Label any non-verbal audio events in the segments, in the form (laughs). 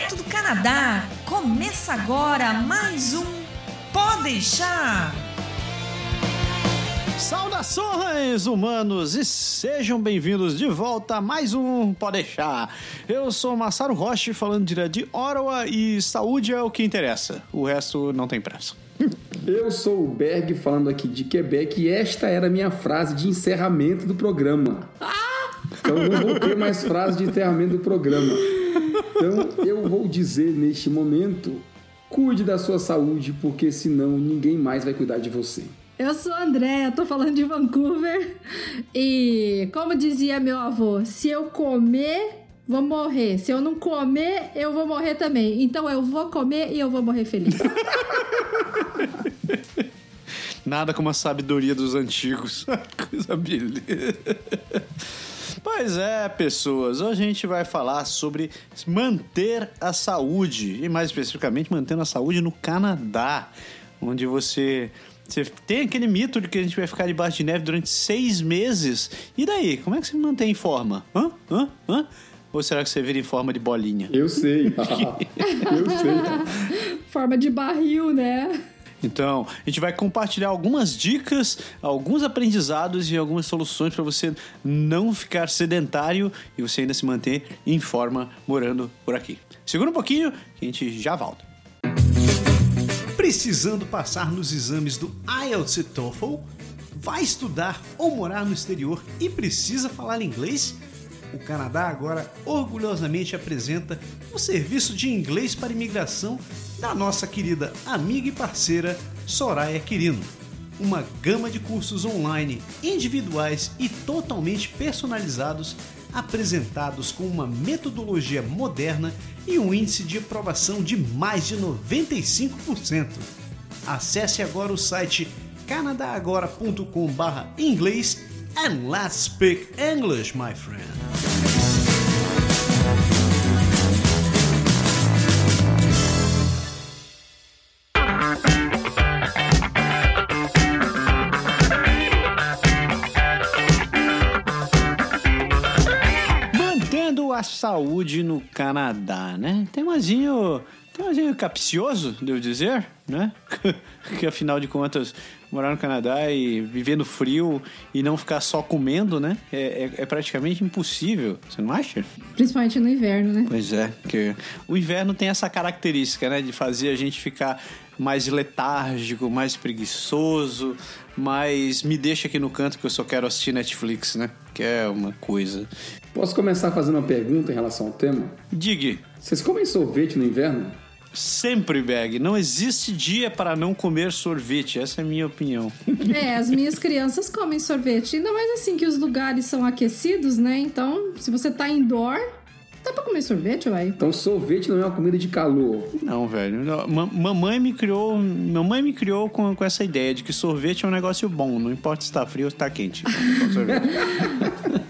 direto do Canadá. Começa agora mais um Pode deixar. Saudações, humanos, e sejam bem-vindos de volta a mais um Pode deixar. Eu sou Massaro Roche, falando direto de Ottawa, e saúde é o que interessa. O resto não tem pressa. Eu sou o Berg, falando aqui de Quebec, e esta era a minha frase de encerramento do programa. Então não vou ter mais frase de encerramento do programa. Então eu vou dizer neste momento: cuide da sua saúde, porque senão ninguém mais vai cuidar de você. Eu sou a Andréa, tô falando de Vancouver. E como dizia meu avô, se eu comer, vou morrer. Se eu não comer, eu vou morrer também. Então eu vou comer e eu vou morrer feliz. (laughs) Nada como a sabedoria dos antigos. (laughs) Coisa beleza. Pois é, pessoas. Hoje a gente vai falar sobre manter a saúde. E mais especificamente, mantendo a saúde no Canadá. Onde você você tem aquele mito de que a gente vai ficar debaixo de neve durante seis meses. E daí? Como é que você mantém em forma? Hã? Hã? Hã? Ou será que você vira em forma de bolinha? Eu sei. (laughs) Eu sei. Forma de barril, né? Então, a gente vai compartilhar algumas dicas, alguns aprendizados e algumas soluções para você não ficar sedentário e você ainda se manter em forma morando por aqui. Segura um pouquinho que a gente já volta. Precisando passar nos exames do IELTS e TOEFL? Vai estudar ou morar no exterior e precisa falar inglês? O Canadá agora orgulhosamente apresenta o serviço de inglês para imigração da nossa querida amiga e parceira Soraya Quirino. Uma gama de cursos online, individuais e totalmente personalizados, apresentados com uma metodologia moderna e um índice de aprovação de mais de 95%. Acesse agora o site canadagora.com/inglês and let's speak English, my friend. A saúde no Canadá, né? Tem umazinho, tem umazinho capcioso, devo dizer, né? (laughs) que afinal de contas, morar no Canadá e viver no frio e não ficar só comendo, né? É, é, é praticamente impossível, você não acha? Principalmente no inverno, né? Pois é, porque o inverno tem essa característica, né? De fazer a gente ficar mais letárgico, mais preguiçoso, mas me deixa aqui no canto que eu só quero assistir Netflix, né? Que é uma coisa. Posso começar fazendo uma pergunta em relação ao tema? Diga, Vocês comem sorvete no inverno? Sempre, Bag, não existe dia para não comer sorvete, essa é a minha opinião. (laughs) É, as minhas crianças comem sorvete. Ainda mais assim que os lugares são aquecidos, né? Então, se você tá indoor, dá pra comer sorvete, uai. Então sorvete não é uma comida de calor. Não, velho. Ma- mamãe me criou, mamãe me criou com, com essa ideia de que sorvete é um negócio bom, não importa se tá frio ou se tá quente. (laughs)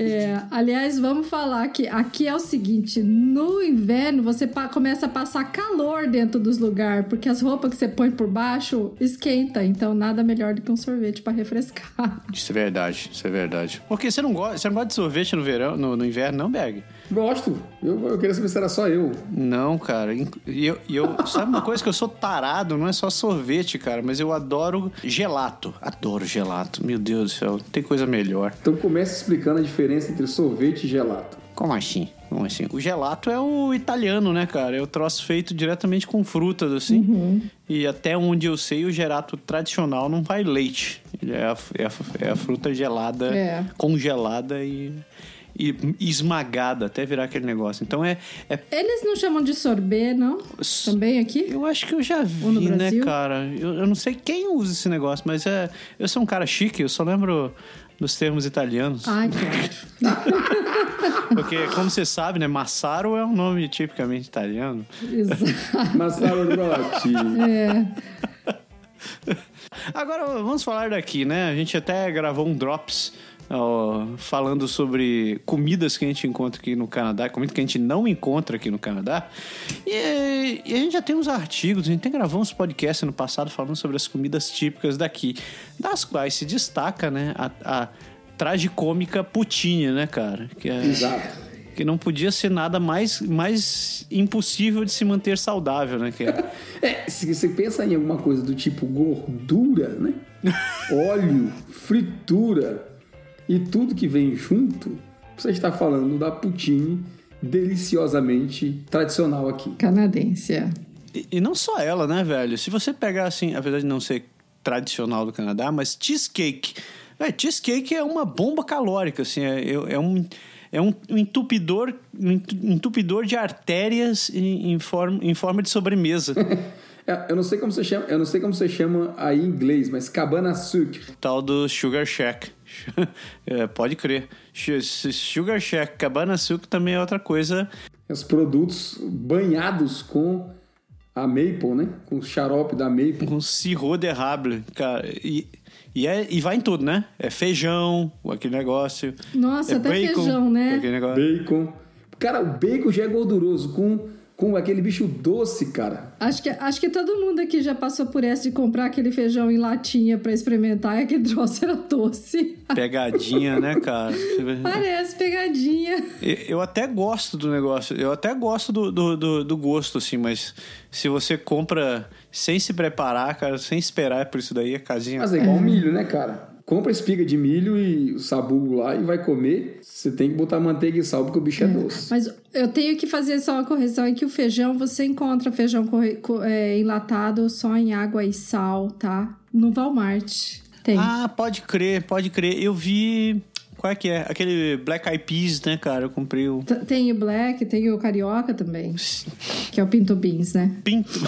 É, aliás, vamos falar que aqui é o seguinte: no inverno você começa a passar calor dentro dos lugares, porque as roupas que você põe por baixo esquenta. Então, nada melhor do que um sorvete pra refrescar. Isso é verdade, isso é verdade. Porque você não gosta, você não gosta de sorvete no verão, no, no inverno, não, Bag? Gosto. Eu, eu queria saber se era só eu. Não, cara. E eu, eu, sabe uma coisa que eu sou tarado? Não é só sorvete, cara, mas eu adoro gelato. Adoro gelato. Meu Deus do céu, não tem coisa melhor. Então comece explicando a diferença entre sorvete e gelato. Como assim? Como assim? O gelato é o italiano, né, cara? É o troço feito diretamente com frutas, assim. E até onde eu sei, o gelato tradicional não vai leite. Ele é a, é a- é a fruta gelada, É. congelada e, e esmagada até virar aquele negócio. Então é, é Eles não chamam de sorbet, não? Também aqui? Eu acho que eu já vi, né, Brasil? cara? Eu, eu não sei quem usa esse negócio, mas é. Eu sou um cara chique, eu só lembro dos termos italianos. Ai, que ótimo. (laughs) Porque, como você sabe, né? Massaro é um nome tipicamente italiano. Exato. Massaro Rotti. É. (laughs) Agora, vamos falar daqui, né? A gente até gravou um Drops ó, falando sobre comidas que a gente encontra aqui no Canadá, comida que a gente não encontra aqui no Canadá. E, e a gente já tem uns artigos, a gente tem gravado uns podcasts no passado falando sobre as comidas típicas daqui, das quais se destaca, né, a, a tragicômica poutine, né, cara? Que é, Exato. Que não podia ser nada mais, mais impossível de se manter saudável, né? Que é... (laughs) é, se você pensa em alguma coisa do tipo gordura, né? (laughs) Óleo, fritura e tudo que vem junto, você está falando da poutine deliciosamente tradicional aqui. Canadense, é. E, e, não só ela, né, velho? Se você pegar assim, apesar de não ser tradicional do Canadá, mas cheesecake. É, cheesecake é uma bomba calórica, assim, é, é um é um, entupidor, um entupidor de artérias em, em, forma, em forma de sobremesa. (laughs) É, eu não sei como você chama, eu não sei como você chama aí em inglês, mas cabana sucre. Tal do sugar shack. (laughs) é, pode crer. Sugar shack, cabana sucre também é outra coisa. Os produtos banhados com a maple, né? Com o xarope da maple. Com sirro de errable, cara. E, e, é, e vai em tudo, né? É feijão, aquele negócio. Nossa, é até bacon, feijão, né? Aquele negócio. Bacon. Cara, o bacon já é gorduroso. Com com aquele bicho doce, cara. Acho que, acho que todo mundo aqui já passou por essa de comprar aquele feijão em latinha para experimentar e aquele (laughs) troço era doce. Pegadinha, né, cara? (laughs) Parece pegadinha. Eu até gosto do negócio, eu até gosto do, do, do, do gosto, assim, mas se você compra sem se preparar, cara, sem esperar por isso daí, a casinha. Mas é igual é. milho, né, cara? Compra espiga de milho e o sabugo lá e vai comer, você tem que botar manteiga e sal porque o bicho é, é doce. Mas eu tenho que fazer só uma correção é que o feijão, você encontra feijão é, enlatado só em água e sal, tá? No Walmart. Tem. Ah, pode crer, pode crer. Eu vi qual é que é? Aquele Black Eyed Peas, né, cara? Eu comprei o. Tem o Black, tem o Carioca também. que é o Pinto Beans, né? Pinto.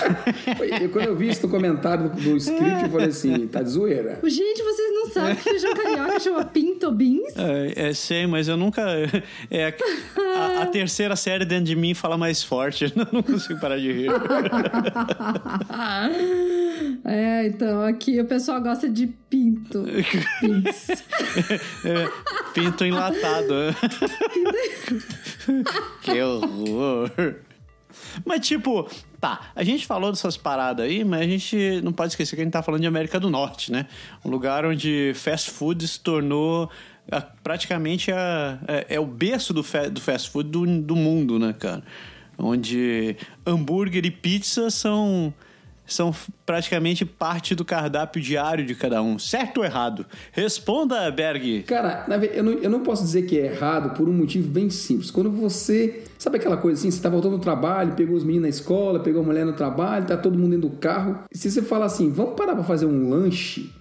eu, quando eu vi isso no comentário do, do script, eu falei assim: tá de zoeira. Gente, vocês não sabem que feijão carioca chama Pinto Beans? É, é, sei, mas eu nunca. É, a, a, terceira série dentro de mim fala mais forte. (laughs) Eu não consigo parar de rir. (laughs) é, então, aqui o pessoal gosta de pinto. (laughs) Beans. é, Pinto enlatado. (laughs) que horror. Mas, tipo, tá, a gente falou dessas paradas aí, mas a gente não pode esquecer que a gente tá falando de América do Norte, né? Um lugar onde fast food se tornou a, praticamente a, é, é, o berço do, fa, do fast food do, do mundo, né, cara? Onde hambúrguer e pizza são são praticamente parte do cardápio diário de cada um. Certo ou errado? Responda, Berg. Cara, eu não, eu não posso dizer que é errado por um motivo bem simples. Quando você. Sabe aquela coisa assim? Você tá voltando do trabalho, pegou os meninos na escola, pegou a mulher no trabalho, tá todo mundo dentro do carro. Se você fala assim, vamos parar pra fazer um lanche,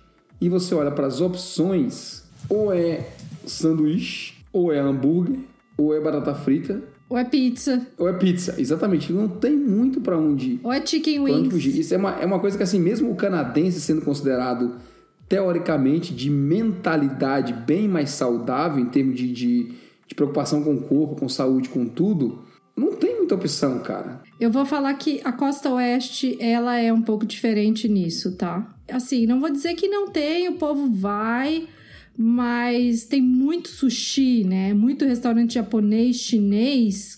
e você olha para as opções, ou é sanduíche, ou é hambúrguer, ou é batata frita, ou é pizza. Ou é pizza, exatamente. Não tem muito para onde ir. Ou é chicken wings. Isso é uma, é uma coisa que, assim, mesmo o canadense sendo considerado, teoricamente, de mentalidade bem mais saudável, em termos de, de, de preocupação com o corpo, com saúde, com tudo, não tem muita opção, cara. Eu vou falar que a costa oeste, ela é um pouco diferente nisso, tá? Assim, não vou dizer que não tem, o povo vai mas tem muito sushi, né? Muito restaurante japonês, chinês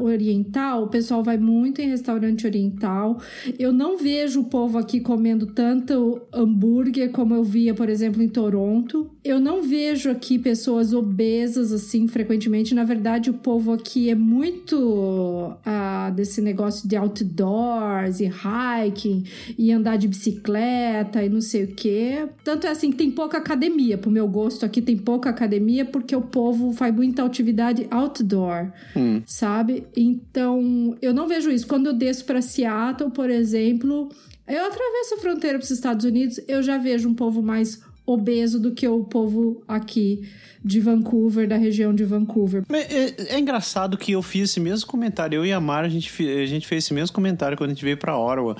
oriental, o pessoal vai muito em restaurante oriental. Eu não vejo o povo aqui comendo tanto hambúrguer como eu via, por exemplo, em Toronto. Eu não vejo aqui pessoas obesas assim frequentemente. Na verdade, o povo aqui é muito ah, desse negócio de outdoors e hiking e andar de bicicleta e não sei o que. Tanto é assim que tem pouca academia. Pro meu gosto, aqui tem pouca academia porque o povo faz muita atividade outdoor, hum. sabe? sabe? Então, eu não vejo isso. Quando eu desço para Seattle, por exemplo, eu atravesso a fronteira para os Estados Unidos, eu já vejo um povo mais obeso do que o povo aqui de Vancouver, da região de Vancouver. É, é, é, engraçado que eu fiz esse mesmo comentário. Eu e a Mara, a gente, a gente fez esse mesmo comentário quando a gente veio para Ottawa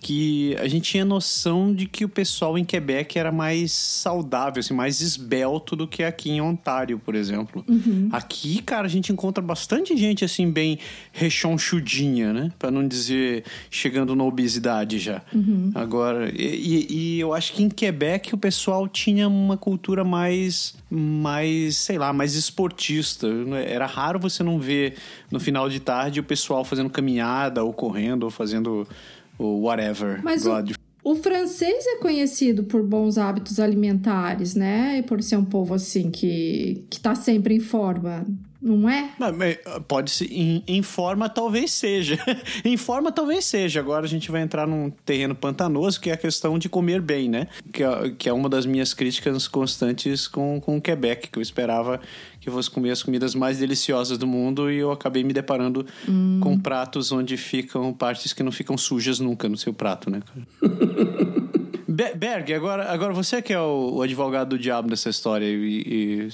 que a gente tinha noção de que o pessoal em Quebec era mais saudável, assim, mais esbelto do que aqui em Ontário, por exemplo. Uhum. Aqui, cara, a gente encontra bastante gente assim bem rechonchudinha, né? Para não dizer chegando na obesidade já. Uhum. Agora, e, e, eu acho que em Quebec o pessoal tinha uma cultura mais, mais, sei lá, mais esportista. Era raro você não ver no final de tarde o pessoal fazendo caminhada ou correndo ou fazendo whatever. Mas o, o, francês é conhecido por bons hábitos alimentares, né? E por ser um povo assim que, que tá sempre em forma. Não é? Pode ser. Em, em, forma, talvez seja. (laughs) em forma, talvez seja. Agora a gente vai entrar num terreno pantanoso, que é a questão de comer bem, né? Que é, que é uma das minhas críticas constantes com, com o Quebec, que eu esperava que eu fosse comer as comidas mais deliciosas do mundo e eu acabei me deparando hum. com pratos onde ficam partes que não ficam sujas nunca no seu prato, né? (laughs) Berg, agora, agora você que é o, o advogado do diabo dessa história e, e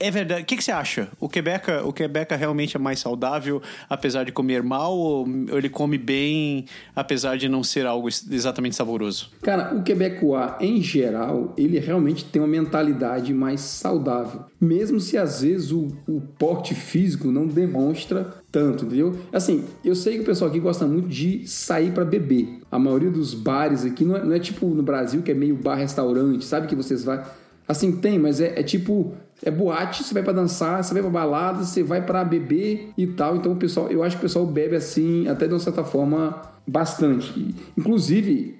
é verdade. O que, que, você acha? O Quebec, o Quebec realmente é mais saudável, apesar de comer mal, ou ele come bem, apesar de não ser algo exatamente saboroso? Cara, o quebecois, em geral, ele realmente tem uma mentalidade mais saudável. Mesmo se às vezes o, o porte físico não demonstra tanto, entendeu? Assim, eu sei que o pessoal aqui gosta muito de sair para beber. A maioria dos bares aqui não é, não é, tipo no Brasil que é meio bar-restaurante, sabe que vocês vai. Assim, tem, mas é, é tipo é boate, você vai para dançar, você vai para balada, você vai para beber e tal. Então o pessoal, eu acho que o pessoal bebe assim, até de uma certa forma, bastante. Inclusive,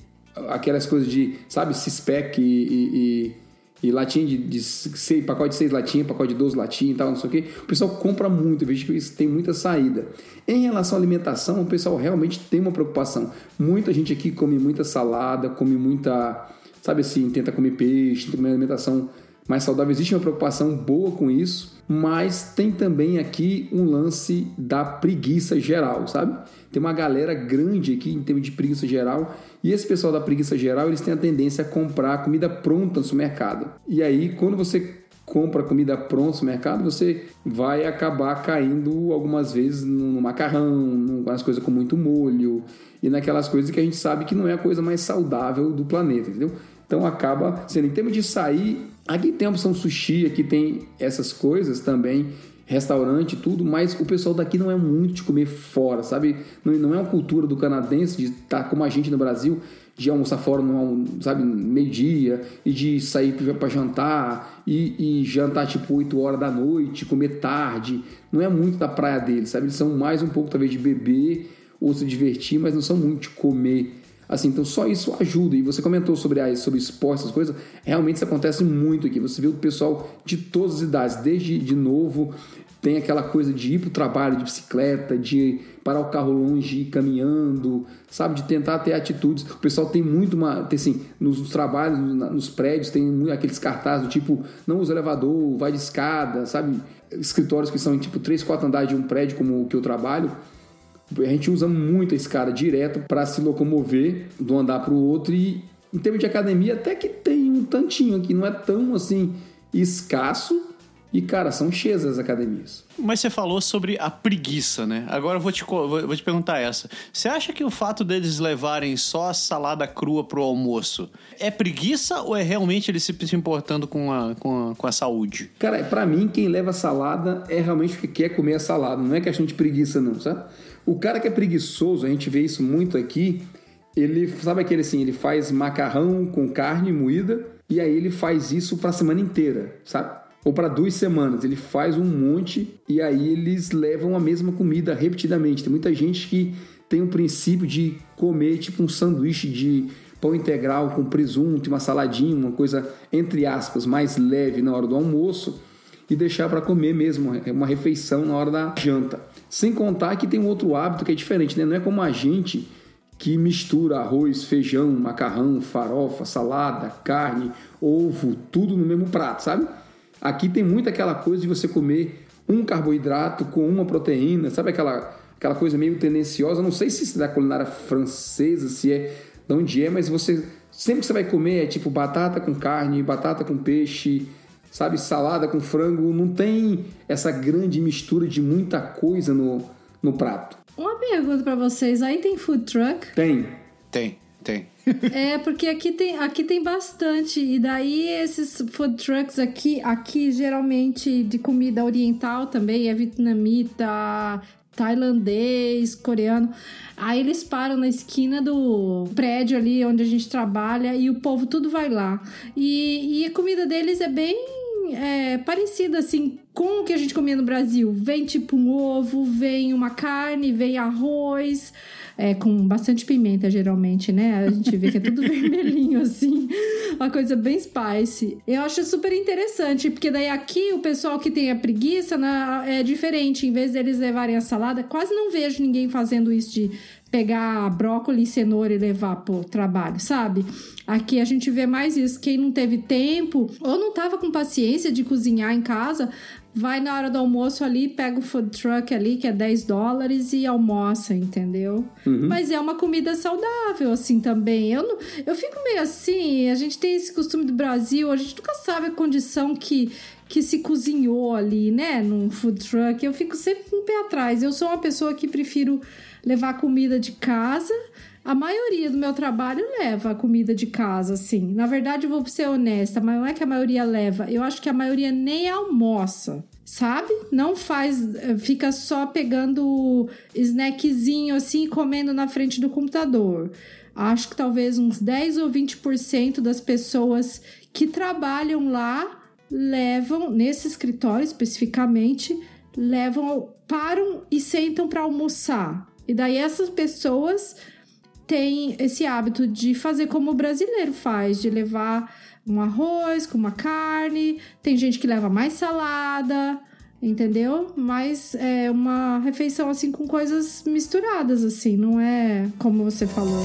aquelas coisas de, sabe, Cispec e, e, e, e latinha de, de seis, pacote de 6 latinhas, pacote de 12 latinhas e tal, não sei o quê. O pessoal compra muito, vejo que isso tem muita saída. Em relação à alimentação, o pessoal realmente tem uma preocupação. Muita gente aqui come muita salada, come muita, sabe assim, tenta comer peixe, tenta comer alimentação mais saudável. Existe uma preocupação boa com isso, mas tem também aqui um lance da preguiça geral, sabe? Tem uma galera grande aqui em termos de preguiça geral, e esse pessoal da preguiça geral, eles têm a tendência a comprar comida pronta no supermercado. E aí, quando você compra comida pronta no mercado, você vai acabar caindo algumas vezes no macarrão, nas coisas com muito molho e naquelas coisas que a gente sabe que não é a coisa mais saudável do planeta, entendeu? Então acaba sendo, em termos de sair, Aqui tem a opção sushi, aqui tem essas coisas também, restaurante tudo, mas o pessoal daqui não é muito de comer fora, sabe? Não, não é uma cultura do canadense de estar tá como a gente no Brasil, de almoçar fora, no, sabe, meio-dia, e de sair para jantar, e, e, jantar tipo 8 horas da noite, comer tarde. Não é muito da praia deles, sabe? Eles são mais um pouco, talvez, de beber ou se divertir, mas não são muito de comer Assim, então só isso ajuda. E você comentou sobre, sobre esporte, essas coisas. Realmente isso acontece muito aqui. Você vê o pessoal de todas as idades, desde de novo, tem aquela coisa de ir para o trabalho de bicicleta, de parar o carro longe, ir caminhando, sabe? De tentar ter atitudes. O pessoal tem muito uma. Tem, assim, nos, trabalhos, nos prédios, tem aqueles cartazes do tipo: não usa elevador, vai de escada, sabe? Escritórios que são tipo 3, 4 andares de um prédio como o que eu trabalho a gente usa muito a escada direto para se locomover de um andar para o outro e em termos de academia até que tem um tantinho aqui, não é tão assim escasso e, cara, são cheias as academias. Mas você falou sobre a preguiça, né? Agora eu vou te, vou te perguntar essa. Você acha que o fato deles levarem só a salada crua pro almoço é preguiça ou é realmente eles se importando com a, com a, com a saúde? Cara, para mim, quem leva salada é realmente porque quer comer a salada. Não é questão de preguiça, não, sabe? O cara que é preguiçoso, a gente vê isso muito aqui, ele sabe aquele assim, ele faz macarrão com carne moída e aí ele faz isso para a semana inteira, sabe? Ou para duas semanas, ele faz um monte e aí eles levam a mesma comida repetidamente. Tem muita gente que tem o princípio de comer tipo um sanduíche de pão integral com presunto, uma saladinha, uma coisa entre aspas mais leve na hora do almoço e deixar para comer mesmo uma refeição na hora da janta. Sem contar que tem um outro hábito que é diferente, né? Não é como a gente que mistura arroz, feijão, macarrão, farofa, salada, carne, ovo, tudo no mesmo prato, sabe? Aqui tem muito aquela coisa de você comer um carboidrato com uma proteína, sabe aquela, aquela coisa meio tendenciosa? Não sei se é da culinária francesa, se é de onde é, mas você sempre que você vai comer é tipo batata com carne, batata com peixe, sabe, salada com frango, não tem essa grande mistura de muita coisa no, no prato. Uma pergunta para vocês, aí tem food truck? Tem. Tem, tem. é, porque aqui tem, aqui tem bastante. E daí esses food trucks aqui, aqui geralmente de comida oriental também, é vietnamita, tailandês, coreano. Aí eles param na esquina do prédio ali onde a gente trabalha e o povo tudo vai lá. E, e a comida deles é bem é, parecida assim com o que a gente comia no Brasil. Vem tipo um ovo, vem uma carne, vem arroz, é, com bastante pimenta, geralmente, né? A gente vê que é tudo (laughs) vermelhinho assim. uma coisa bem spicy. Eu acho super interessante, porque daí aqui o pessoal que tem a preguiça né, é diferente. Em vez deles levarem a salada, quase não vejo ninguém fazendo isso de pegar brócolis e cenoura e levar pro trabalho, sabe? Aqui a gente vê mais isso. Quem não teve tempo ou não tava com paciência de cozinhar em casa, vai na hora do almoço ali, pega o food truck ali, que é 10 dólares, e almoça, entendeu? Uhum. Mas é uma comida saudável, assim, também. Eu, não, eu fico meio assim, a gente tem esse costume do Brasil, a gente nunca sabe a condição que, que se cozinhou ali, né, num food truck. Eu fico sempre um pé atrás. Eu sou uma pessoa que prefiro levar comida de casa a maioria do meu trabalho leva comida de casa, assim. Na verdade, eu vou ser honesta, mas não é que a maioria leva. Eu acho que a maioria nem almoça, sabe? Não faz, eh, fica só pegando snackzinho assim, comendo na frente do computador. Acho que talvez uns 10 ou 20% das pessoas que trabalham lá levam, nesse escritório especificamente, levam, param e sentam para almoçar. E daí essas pessoas tem esse hábito de fazer como o brasileiro faz, de levar um arroz com uma carne. Tem gente que leva mais salada, entendeu? Mas é uma refeição assim com coisas misturadas, assim, não é como você falou.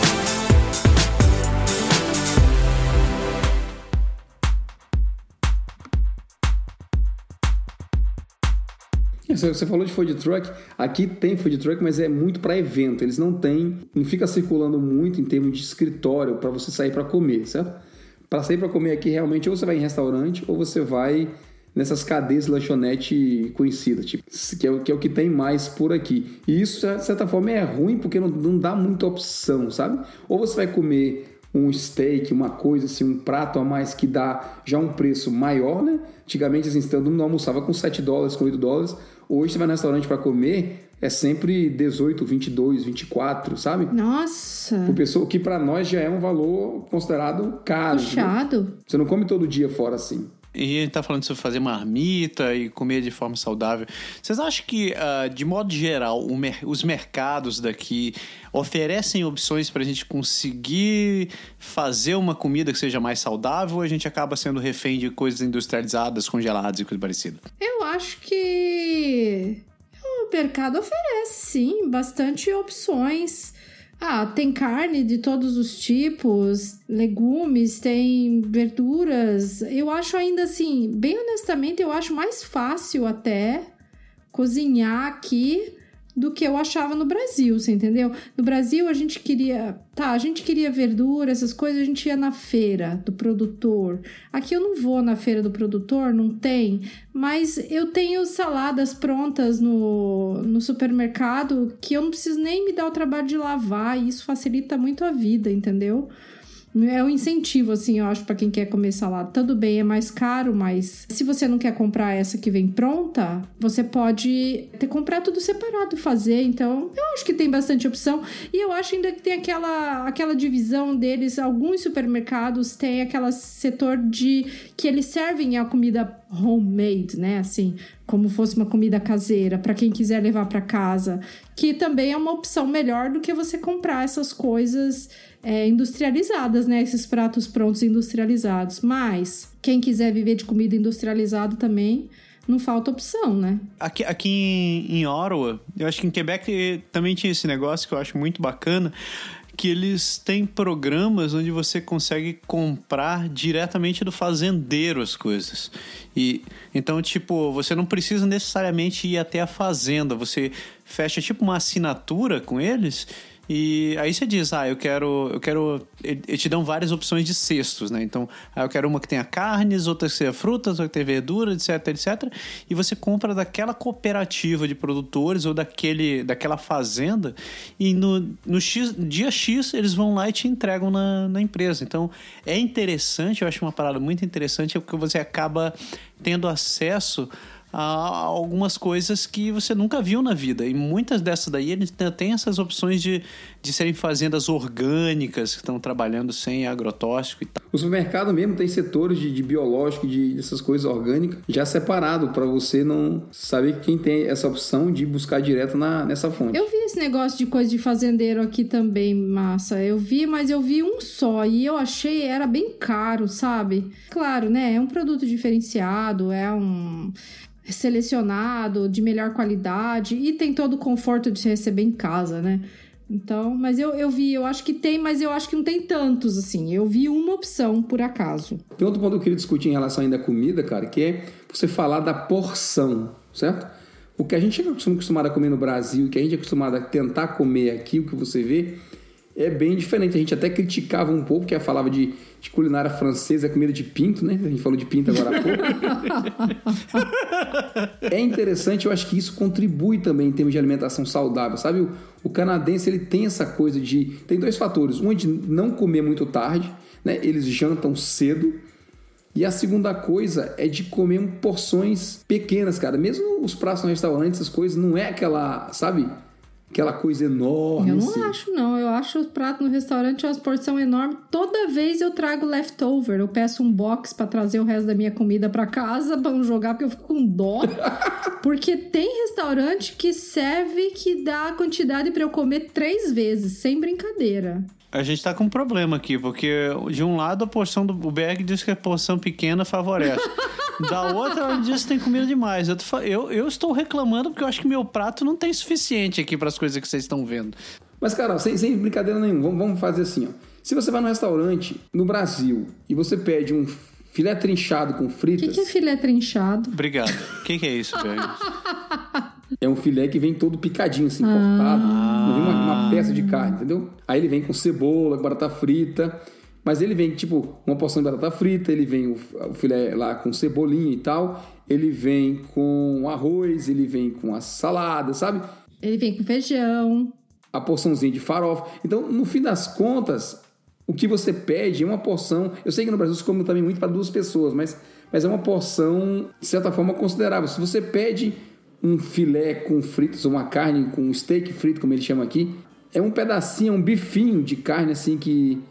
Você falou de food truck, aqui tem food truck, mas é muito para evento. Eles não têm, não fica circulando muito em termos de escritório para você sair para comer, certo? Para sair para comer aqui, realmente, ou você vai em restaurante ou você vai nessas cadeias de lanchonete conhecidas, tipo, que é, que é o que tem mais por aqui. E isso, de certa forma, é ruim porque não, não dá muita opção, sabe? Ou você vai comer um steak, uma coisa assim, um prato a mais que dá já um preço maior, né? Antigamente, assim, todo mundo almoçava com 7 dólares, com 8 dólares. Hoje você vai no restaurante para comer, é sempre 18, 22, 24, sabe? Nossa! Por pessoa, que para nós já é um valor considerado caro. Puxado. Né? Você não come todo dia fora assim. E a gente tá falando sobre fazer marmita e comer de forma saudável. Vocês acham que, uh, de modo geral, mer os mercados daqui oferecem opções para a gente conseguir fazer uma comida que seja mais saudável ou a gente acaba sendo refém de coisas industrializadas, congeladas e coisa parecida? Eu acho que o mercado oferece, sim, bastante opções. Ah, tem carne de todos os tipos, legumes, tem verduras. Eu acho ainda assim, bem honestamente, eu acho mais fácil até cozinhar aqui do que eu achava no Brasil, você entendeu? No Brasil a gente queria, tá, a gente queria verdura, essas coisas, a gente ia na feira do produtor. Aqui eu não vou na feira do produtor, não tem, mas eu tenho saladas prontas no, no supermercado que eu não preciso nem me dar o trabalho de lavar e isso facilita muito a vida, entendeu? É um incentivo, assim, eu acho, para quem quer comer salada. Tudo bem, é mais caro, mas se você não quer comprar essa que vem pronta, você pode ter comprar tudo separado fazer. Então, eu acho que tem bastante opção. E eu acho ainda que tem aquela, aquela divisão deles. Alguns supermercados têm aquele setor de que eles servem a comida homemade, né? Assim, como fosse uma comida caseira para quem quiser levar para casa, que também é uma opção melhor do que você comprar essas coisas é, industrializadas, né? Esses pratos prontos industrializados. Mas quem quiser viver de comida industrializada também, não falta opção, né? Aqui, aqui em, em Ottawa, eu acho que em Quebec também tinha esse negócio que eu acho muito bacana que eles têm programas onde você consegue comprar diretamente do fazendeiro as coisas. E então, tipo, você não precisa necessariamente ir até a fazenda, você fecha tipo uma assinatura com eles E aí você diz, ah, eu quero, eu quero. Eles te dão várias opções de cestos, né? Então, ah, eu quero uma que tenha carnes, outra que tenha frutas, outra que tenha verdura, etc, etc. E você compra daquela cooperativa de produtores ou daquele, daquela fazenda e no, no X, dia X eles vão lá e te entregam na, na empresa. Então, é interessante, eu acho uma parada muito interessante, é porque você acaba tendo acesso algumas coisas que você nunca viu na vida. E muitas dessas daí, eles têm essas opções de, de serem fazendas orgânicas, que estão trabalhando sem agrotóxico e tal. O supermercado mesmo tem setores de, de biológico, de dessas coisas orgânicas, já separado para você não saber quem tem essa opção de buscar direto na, nessa fonte. Eu vi esse negócio de coisa de fazendeiro aqui também, massa. Eu vi, mas eu vi um só e eu achei era bem caro, sabe? Claro, né? É um produto diferenciado, é um selecionado, de melhor qualidade e tem todo o conforto de se receber em casa, né? Então, mas eu, eu vi, eu acho que tem, mas eu acho que não tem tantos, assim. Eu vi uma opção, por acaso. Tem outro ponto que eu queria discutir em relação ainda à comida, cara, que é você falar da porção, certo? O que a gente é acostumado a comer no Brasil, que a gente é acostumado a tentar comer aqui, o que você vê, é bem diferente. A gente até criticava um pouco, que falava de, de culinária francesa, comida de pinto, né? A gente falou de pinto agora há pouco. (laughs) é interessante, eu acho que isso contribui também em termos de alimentação saudável, sabe? O, o, canadense, ele tem essa coisa de... Tem dois fatores. Um é de não comer muito tarde, né? Eles jantam cedo. E a segunda coisa é de comer porções pequenas, cara. Mesmo os pratos no restaurante, essas coisas, não é aquela, sabe? Aquela coisa enorme. Eu não assim. acho, não. Eu acho o prato no restaurante uma porção enorme. Toda vez eu trago leftover. Eu peço um box para trazer o resto da minha comida para casa para não jogar, porque eu fico com dó. (laughs) porque tem restaurante que serve que dá a quantidade para eu comer três vezes, sem brincadeira. A gente tá com um problema aqui, porque de um lado a porção do o Berg diz que a porção pequena favorece. (laughs) da outra, ela diz que tem comida demais. Eu, tô, eu, eu estou reclamando porque eu acho que meu prato não tem suficiente aqui para as coisas que vocês estão vendo. Mas, cara, sem, sem brincadeira nenhuma, vamos, vamos fazer assim, ó. Se você vai no restaurante no Brasil e você pede um filé trinchado com fritas. O que, que, é filé trinchado? Obrigado. O que, que, é isso, Berg? (laughs) É um filé que vem todo picadinho, assim, ah. cortado. Não vem uma, uma, peça de carne, entendeu? Aí ele vem com cebola, batata frita. Mas ele vem, tipo, uma porção de batata frita, ele vem o, o filé lá com cebolinha e tal. Ele vem com arroz, ele vem com a salada, sabe? Ele vem com feijão. A porçãozinha de farofa. Então, no fim das contas, o que você pede é uma porção. Eu sei que no Brasil se come também muito para duas pessoas, mas, mas é uma porção, de certa forma, considerável. Se você pede um filé com fritos, uma carne com steak frito, como ele chama aqui. É um pedacinho, um bifinho de carne assim que,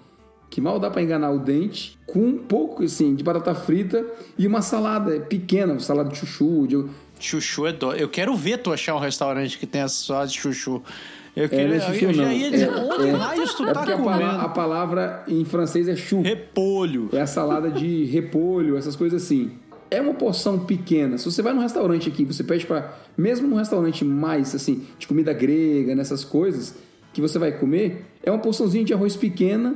que mal dá para enganar o dente, com um pouco assim de batata frita e uma salada pequena, salada de chuchu. De... Chuchu é do... Eu quero ver tu achar um restaurante que tenha salada de chuchu. Eu, é, queria, é, chuchu, eu já ia dizer, é, onde é, raios tu é tá comendo? A palavra, a palavra em francês é chou. Repolho. É a salada de repolho, essas coisas assim é uma porção pequena. Se você vai num restaurante aqui, você pede para mesmo num restaurante mais assim, de comida grega, nessas coisas que você vai comer, é uma porçãozinha de arroz pequena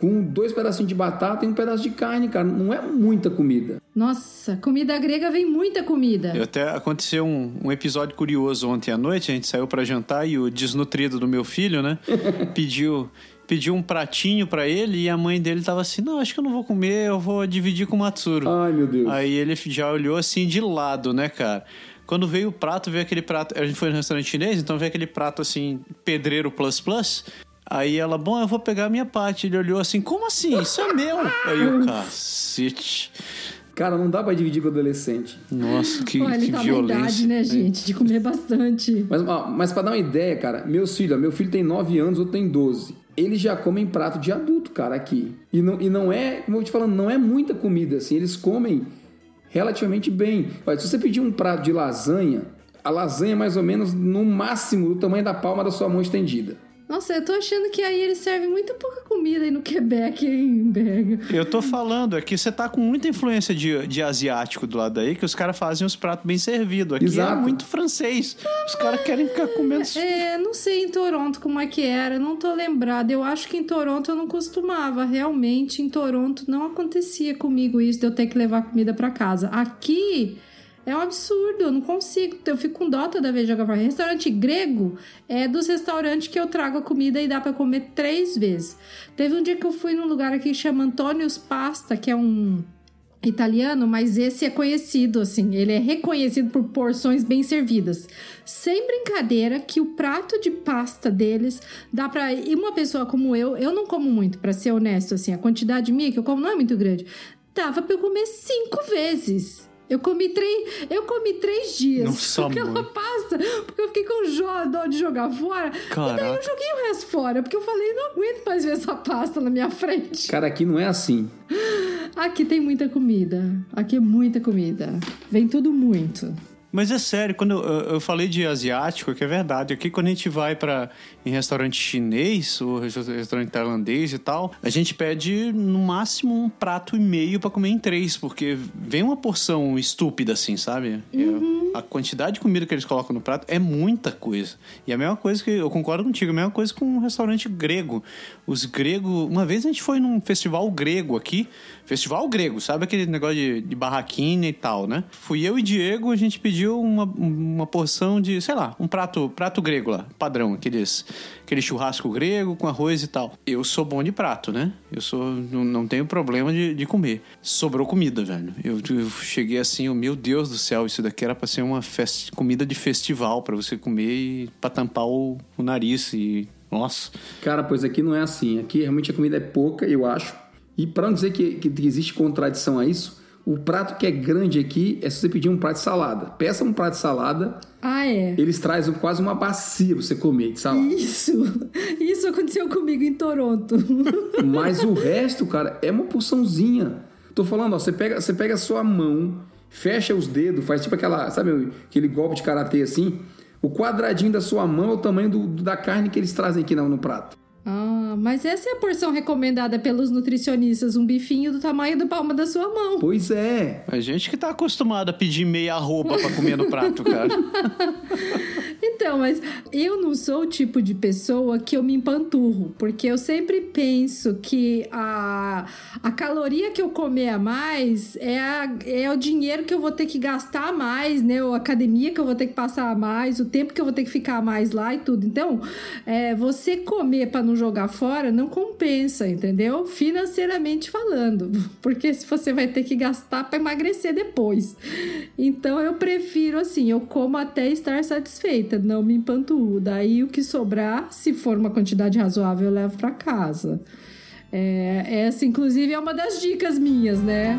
com dois pedacinhos de batata e um pedaço de carne, cara. Não é muita comida. Nossa, comida grega vem muita comida. Eu até aconteceu um, um episódio curioso ontem à noite. A gente saiu para jantar e o desnutrido do meu filho, né, (laughs) pediu pediu um pratinho para ele e a mãe dele tava assim: Não, acho que eu não vou comer, eu vou dividir com o Matsuro. Ai, meu Deus. Aí ele já olhou assim de lado, né, cara? Quando veio o prato, veio aquele prato. A gente foi no restaurante chinês, então veio aquele prato assim, pedreiro plus plus. Aí ela, bom, eu vou pegar a minha parte. Ele olhou assim: Como assim? Isso é meu. Aí eu, cacete. Cara, não dá pra dividir com adolescente. Nossa, que, ele que tá violência. idade, né, gente? De comer bastante. Mas, mas pra dar uma ideia, cara, meus filhos, meu filho tem 9 anos, outro tem 12 eles já comem prato de adulto, cara, aqui. E não, e não é, como eu te falando, não é muita comida, assim, eles comem relativamente bem. Olha, se você pedir um prato de lasanha, a lasanha é mais ou menos no máximo do tamanho da palma da sua mão estendida. Nossa, eu tô achando que aí eles servem muito pouca comida aí no Quebec, hein, Berg? Eu tô falando, aqui você tá com muita influência de, de asiático do lado aí, que os caras fazem os pratos bem servidos. Aqui é Exato. é muito francês. Os caras querem ficar comendo. É, não sei em Toronto como é que era, não tô lembrada. Eu acho que em Toronto eu não costumava. Realmente, em Toronto não acontecia comigo isso de eu ter que levar comida para casa. Aqui É um absurdo, eu não consigo. Eu fico com dó toda vez de jogar fora. Restaurante grego é dos restaurantes que eu trago a comida e dá para comer três vezes. Teve um dia que eu fui num lugar aqui que chama Antônios Pasta, que é um italiano, mas esse é conhecido, assim, ele é reconhecido por porções bem servidas. Sem brincadeira que o prato de pasta deles dá para e uma pessoa como eu, eu não como muito, para ser honesto, assim, a quantidade minha que eu como não é muito grande. Dava para eu comer cinco vezes. Eu comi três, eu comi três dias Nossa, aquela mãe. pasta, porque eu fiquei com jo- dó de jogar fora. E daí Caraca. eu joguei o resto fora, porque eu falei, não aguento mais ver essa pasta na minha frente. Cara, aqui não é assim. Aqui tem muita comida. Aqui é muita comida. Vem tudo muito. Mas é sério, quando eu, eu- falei de asiático, que é verdade. Aqui quando a gente vai para em restaurante chinês ou restaurante tailandês e tal, a gente pede no máximo um prato e meio para comer em três, porque vem uma porção estúpida assim, sabe? É- a quantidade de comida que eles colocam no prato é muita coisa. E a mesma coisa que eu concordo contigo, a mesma coisa com um restaurante grego. Os gregos, uma vez a gente foi num festival grego aqui, festival grego, sabe aquele negócio de, de barraquinha e tal, né? Fui eu e Diego, a gente pediu uma, uma porção de, sei lá, um prato, prato grego lá, padrão, aqueles, aquele churrasco grego com arroz e tal. Eu sou bom de prato, né? Eu sou, não, não tenho problema de, de comer. Sobrou comida, velho. Eu, eu cheguei assim, oh, meu Deus do céu, isso daqui era pra ser uma fest, comida de festival pra você comer e pra tampar o, o nariz e nossa. Cara, pois aqui não é assim. Aqui realmente a comida é pouca, eu acho. E para não dizer que, que existe contradição a isso, o prato que é grande aqui é se você pedir um prato de salada. Peça um prato de salada, Ah, é. eles trazem quase uma bacia pra você comer de salada. Isso. (laughs) Isso aconteceu comigo em Toronto. (laughs) Mas o resto, cara, é uma porçãozinha. Tô falando, ó, você pega, você pega a sua mão, fecha os dedos, faz tipo aquela, sabe, aquele golpe de karatê assim. O quadradinho da sua mão é o tamanho do, da carne que eles trazem aqui no, no prato. Ah, mas essa é a porção recomendada pelos nutricionistas, um bifinho do tamanho da palma da sua mão. Pois é. A gente que tá acostumado a pedir meia arroba pra comer no prato, cara. (laughs) Então, mas eu não sou o tipo de pessoa que eu me empanturro, porque eu sempre penso que a, a caloria que eu comer a mais é, a- é o dinheiro que eu vou ter que gastar a mais, né? Ou a academia que eu vou ter que passar a mais, o tempo que eu vou ter que ficar a mais lá e tudo. Então, é, você comer para não jogar fora não compensa, entendeu? Financeiramente falando, (laughs) porque se você vai ter que gastar para emagrecer depois. Então, eu prefiro assim, eu como até estar satisfeita, não me empanturro. Daí o que sobrar, se for uma quantidade razoável, eu levo para casa. É, essa, inclusive, é uma das dicas minhas, né?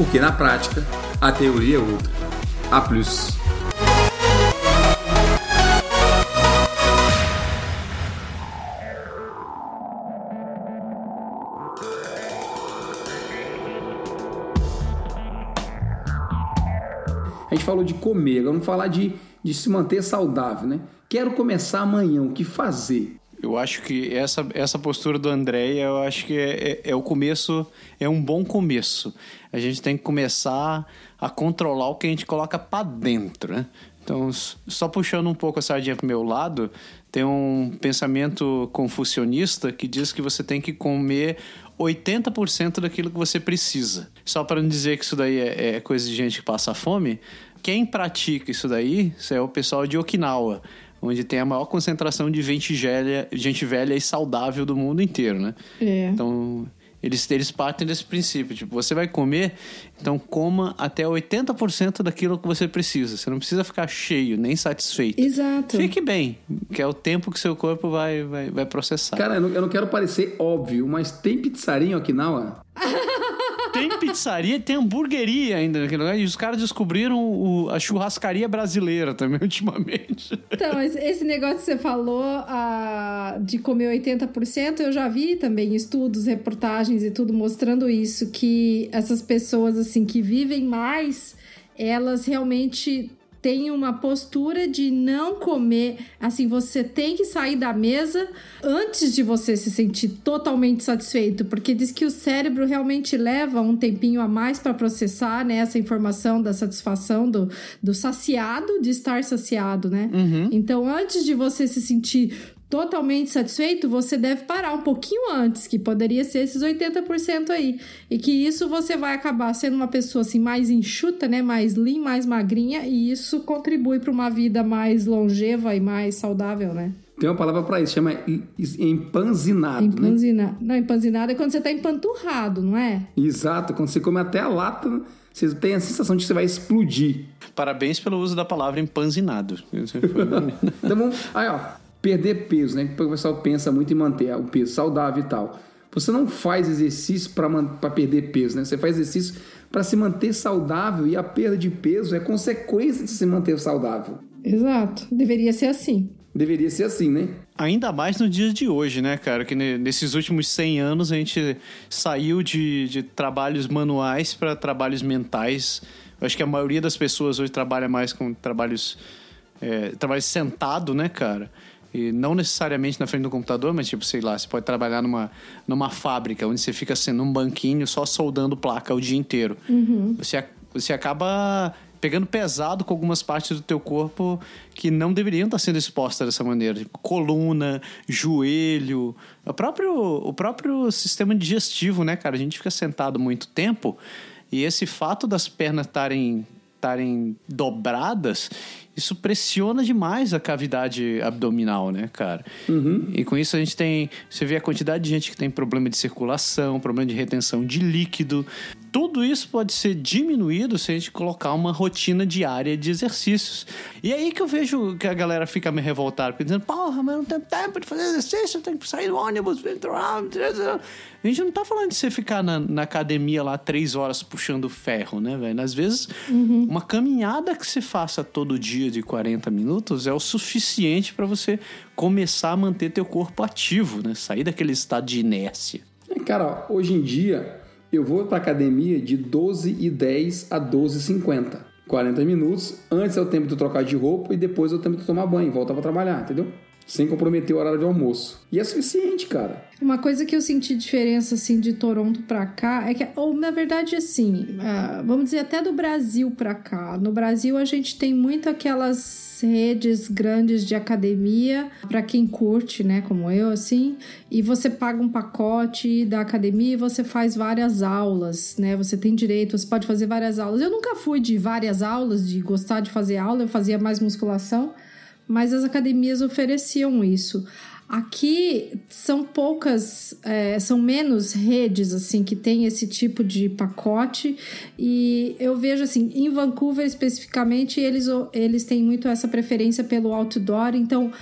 Porque na prática, a teoria é outra. A plus. A gente falou de comer, vamos falar de, de se manter saudável, né? Quero começar amanhã, o que fazer? Eu acho que essa, essa postura do André, eu acho que é, é, é o começo, é um bom começo. A gente tem que começar a controlar o que a gente coloca para dentro, né? Então, só puxando um pouco a sardinha pro meu lado, tem um pensamento confucionista que diz que você tem que comer 80% daquilo que você precisa. Só para não dizer que isso daí é, é coisa de gente que passa fome, quem pratica isso daí isso é o pessoal de Okinawa, onde tem a maior concentração de gente velha, gente velha e saudável do mundo inteiro, né? É. Então, eles, eles partem desse princípio, tipo, você vai comer, então coma até 80% daquilo que você precisa. Você não precisa ficar cheio, nem satisfeito. Exato. Fique bem, que é o tempo que seu corpo vai, vai, vai processar. Cara, eu não, eu não quero parecer óbvio, mas tem pizzaria em Okinawa? Tem pizzaria, tem hamburgueria ainda naquele lugar. E os caras descobriram o, a churrascaria brasileira também, (laughs) ultimamente. Então, esse negócio que você falou de comer 80%, eu já vi também estudos, reportagens e tudo mostrando isso, que essas pessoas, assim, que vivem mais, elas realmente tem uma postura de não comer. Assim, você tem que sair da mesa antes de você se sentir totalmente satisfeito, porque diz que o cérebro realmente leva um tempinho a mais para processar né, essa informação da satisfação, do, do saciado, de estar saciado, né? Uhum. Então, antes de você se sentir totalmente satisfeito, você deve parar um pouquinho antes, que poderia ser esses 80% aí. E que isso você vai acabar sendo uma pessoa assim mais enxuta, né, mais lean, mais magrinha, e isso contribui para uma vida mais longeva e mais saudável, né? Tem uma palavra para isso, chama empanzinado. Empanzinado. Né? Não, empanzinado é quando você tá empanturrado, não é? Exato, quando você come até a lata, você tem a sensação de que você vai explodir. Parabéns pelo uso da palavra empanzinado. (laughs) então vamos. Aí, ó perder peso, né? O pessoal pensa muito em manter o peso saudável e tal. Você não faz exercício para perder peso, né? Você faz exercício para se manter saudável e a perda de peso é consequência de se manter saudável. Exato. Deveria ser assim. Deveria ser assim, né? Ainda mais no dia de hoje, né, cara? Que nesses últimos 100 anos a gente saiu de, de trabalhos manuais para trabalhos mentais. Eu acho que a maioria das pessoas hoje trabalha mais com trabalhos, é, trabalho sentado, né, cara? E não necessariamente na frente do computador, mas tipo, sei lá, você pode trabalhar numa, numa fábrica onde você fica sendo um banquinho só soldando placa o dia inteiro. Uhum. Você, você acaba pegando pesado com algumas partes do teu corpo que não deveriam estar sendo expostas dessa maneira. Tipo, coluna, joelho, o próprio, o próprio sistema digestivo, né, cara? A gente fica sentado muito tempo e esse fato das pernas estarem estarem dobradas, isso pressiona demais a cavidade abdominal, né, cara? Uhum. E com isso a gente tem. Você vê a quantidade de gente que tem problema de circulação, problema de retenção de líquido. Tudo isso pode ser diminuído se a gente colocar uma rotina diária de exercícios. E é aí que eu vejo que a galera fica me revoltada, dizendo, porra, mas não tem tempo de fazer exercício, eu tenho que sair do ônibus. A gente não tá falando de você ficar na, na academia lá três horas puxando ferro, né, velho? Às vezes, uhum. uma caminhada que você faça todo dia de 40 minutos é o suficiente para você começar a manter teu corpo ativo, né? Sair daquele estado de inércia. Cara, hoje em dia eu vou para academia de 12 e 10 a 12 e 50. 40 minutos, antes é o tempo de trocar de roupa e depois é o tempo de tomar banho, voltar para trabalhar, entendeu? Sem comprometer o horário de almoço. E é suficiente, cara. Uma coisa que eu senti diferença, assim, de Toronto pra cá é que, ou na verdade, assim, uh, vamos dizer até do Brasil pra cá. No Brasil, a gente tem muito aquelas redes grandes de academia para quem curte, né, como eu, assim, e você paga um pacote da academia e você faz várias aulas, né? Você tem direito, você pode fazer várias aulas. Eu nunca fui de várias aulas, de gostar de fazer aula, eu fazia mais musculação, mas as academias ofereciam isso. Aqui são poucas, é, são menos redes assim que tem esse tipo de pacote e eu vejo assim em Vancouver especificamente eles eles têm muito essa preferência pelo outdoor, então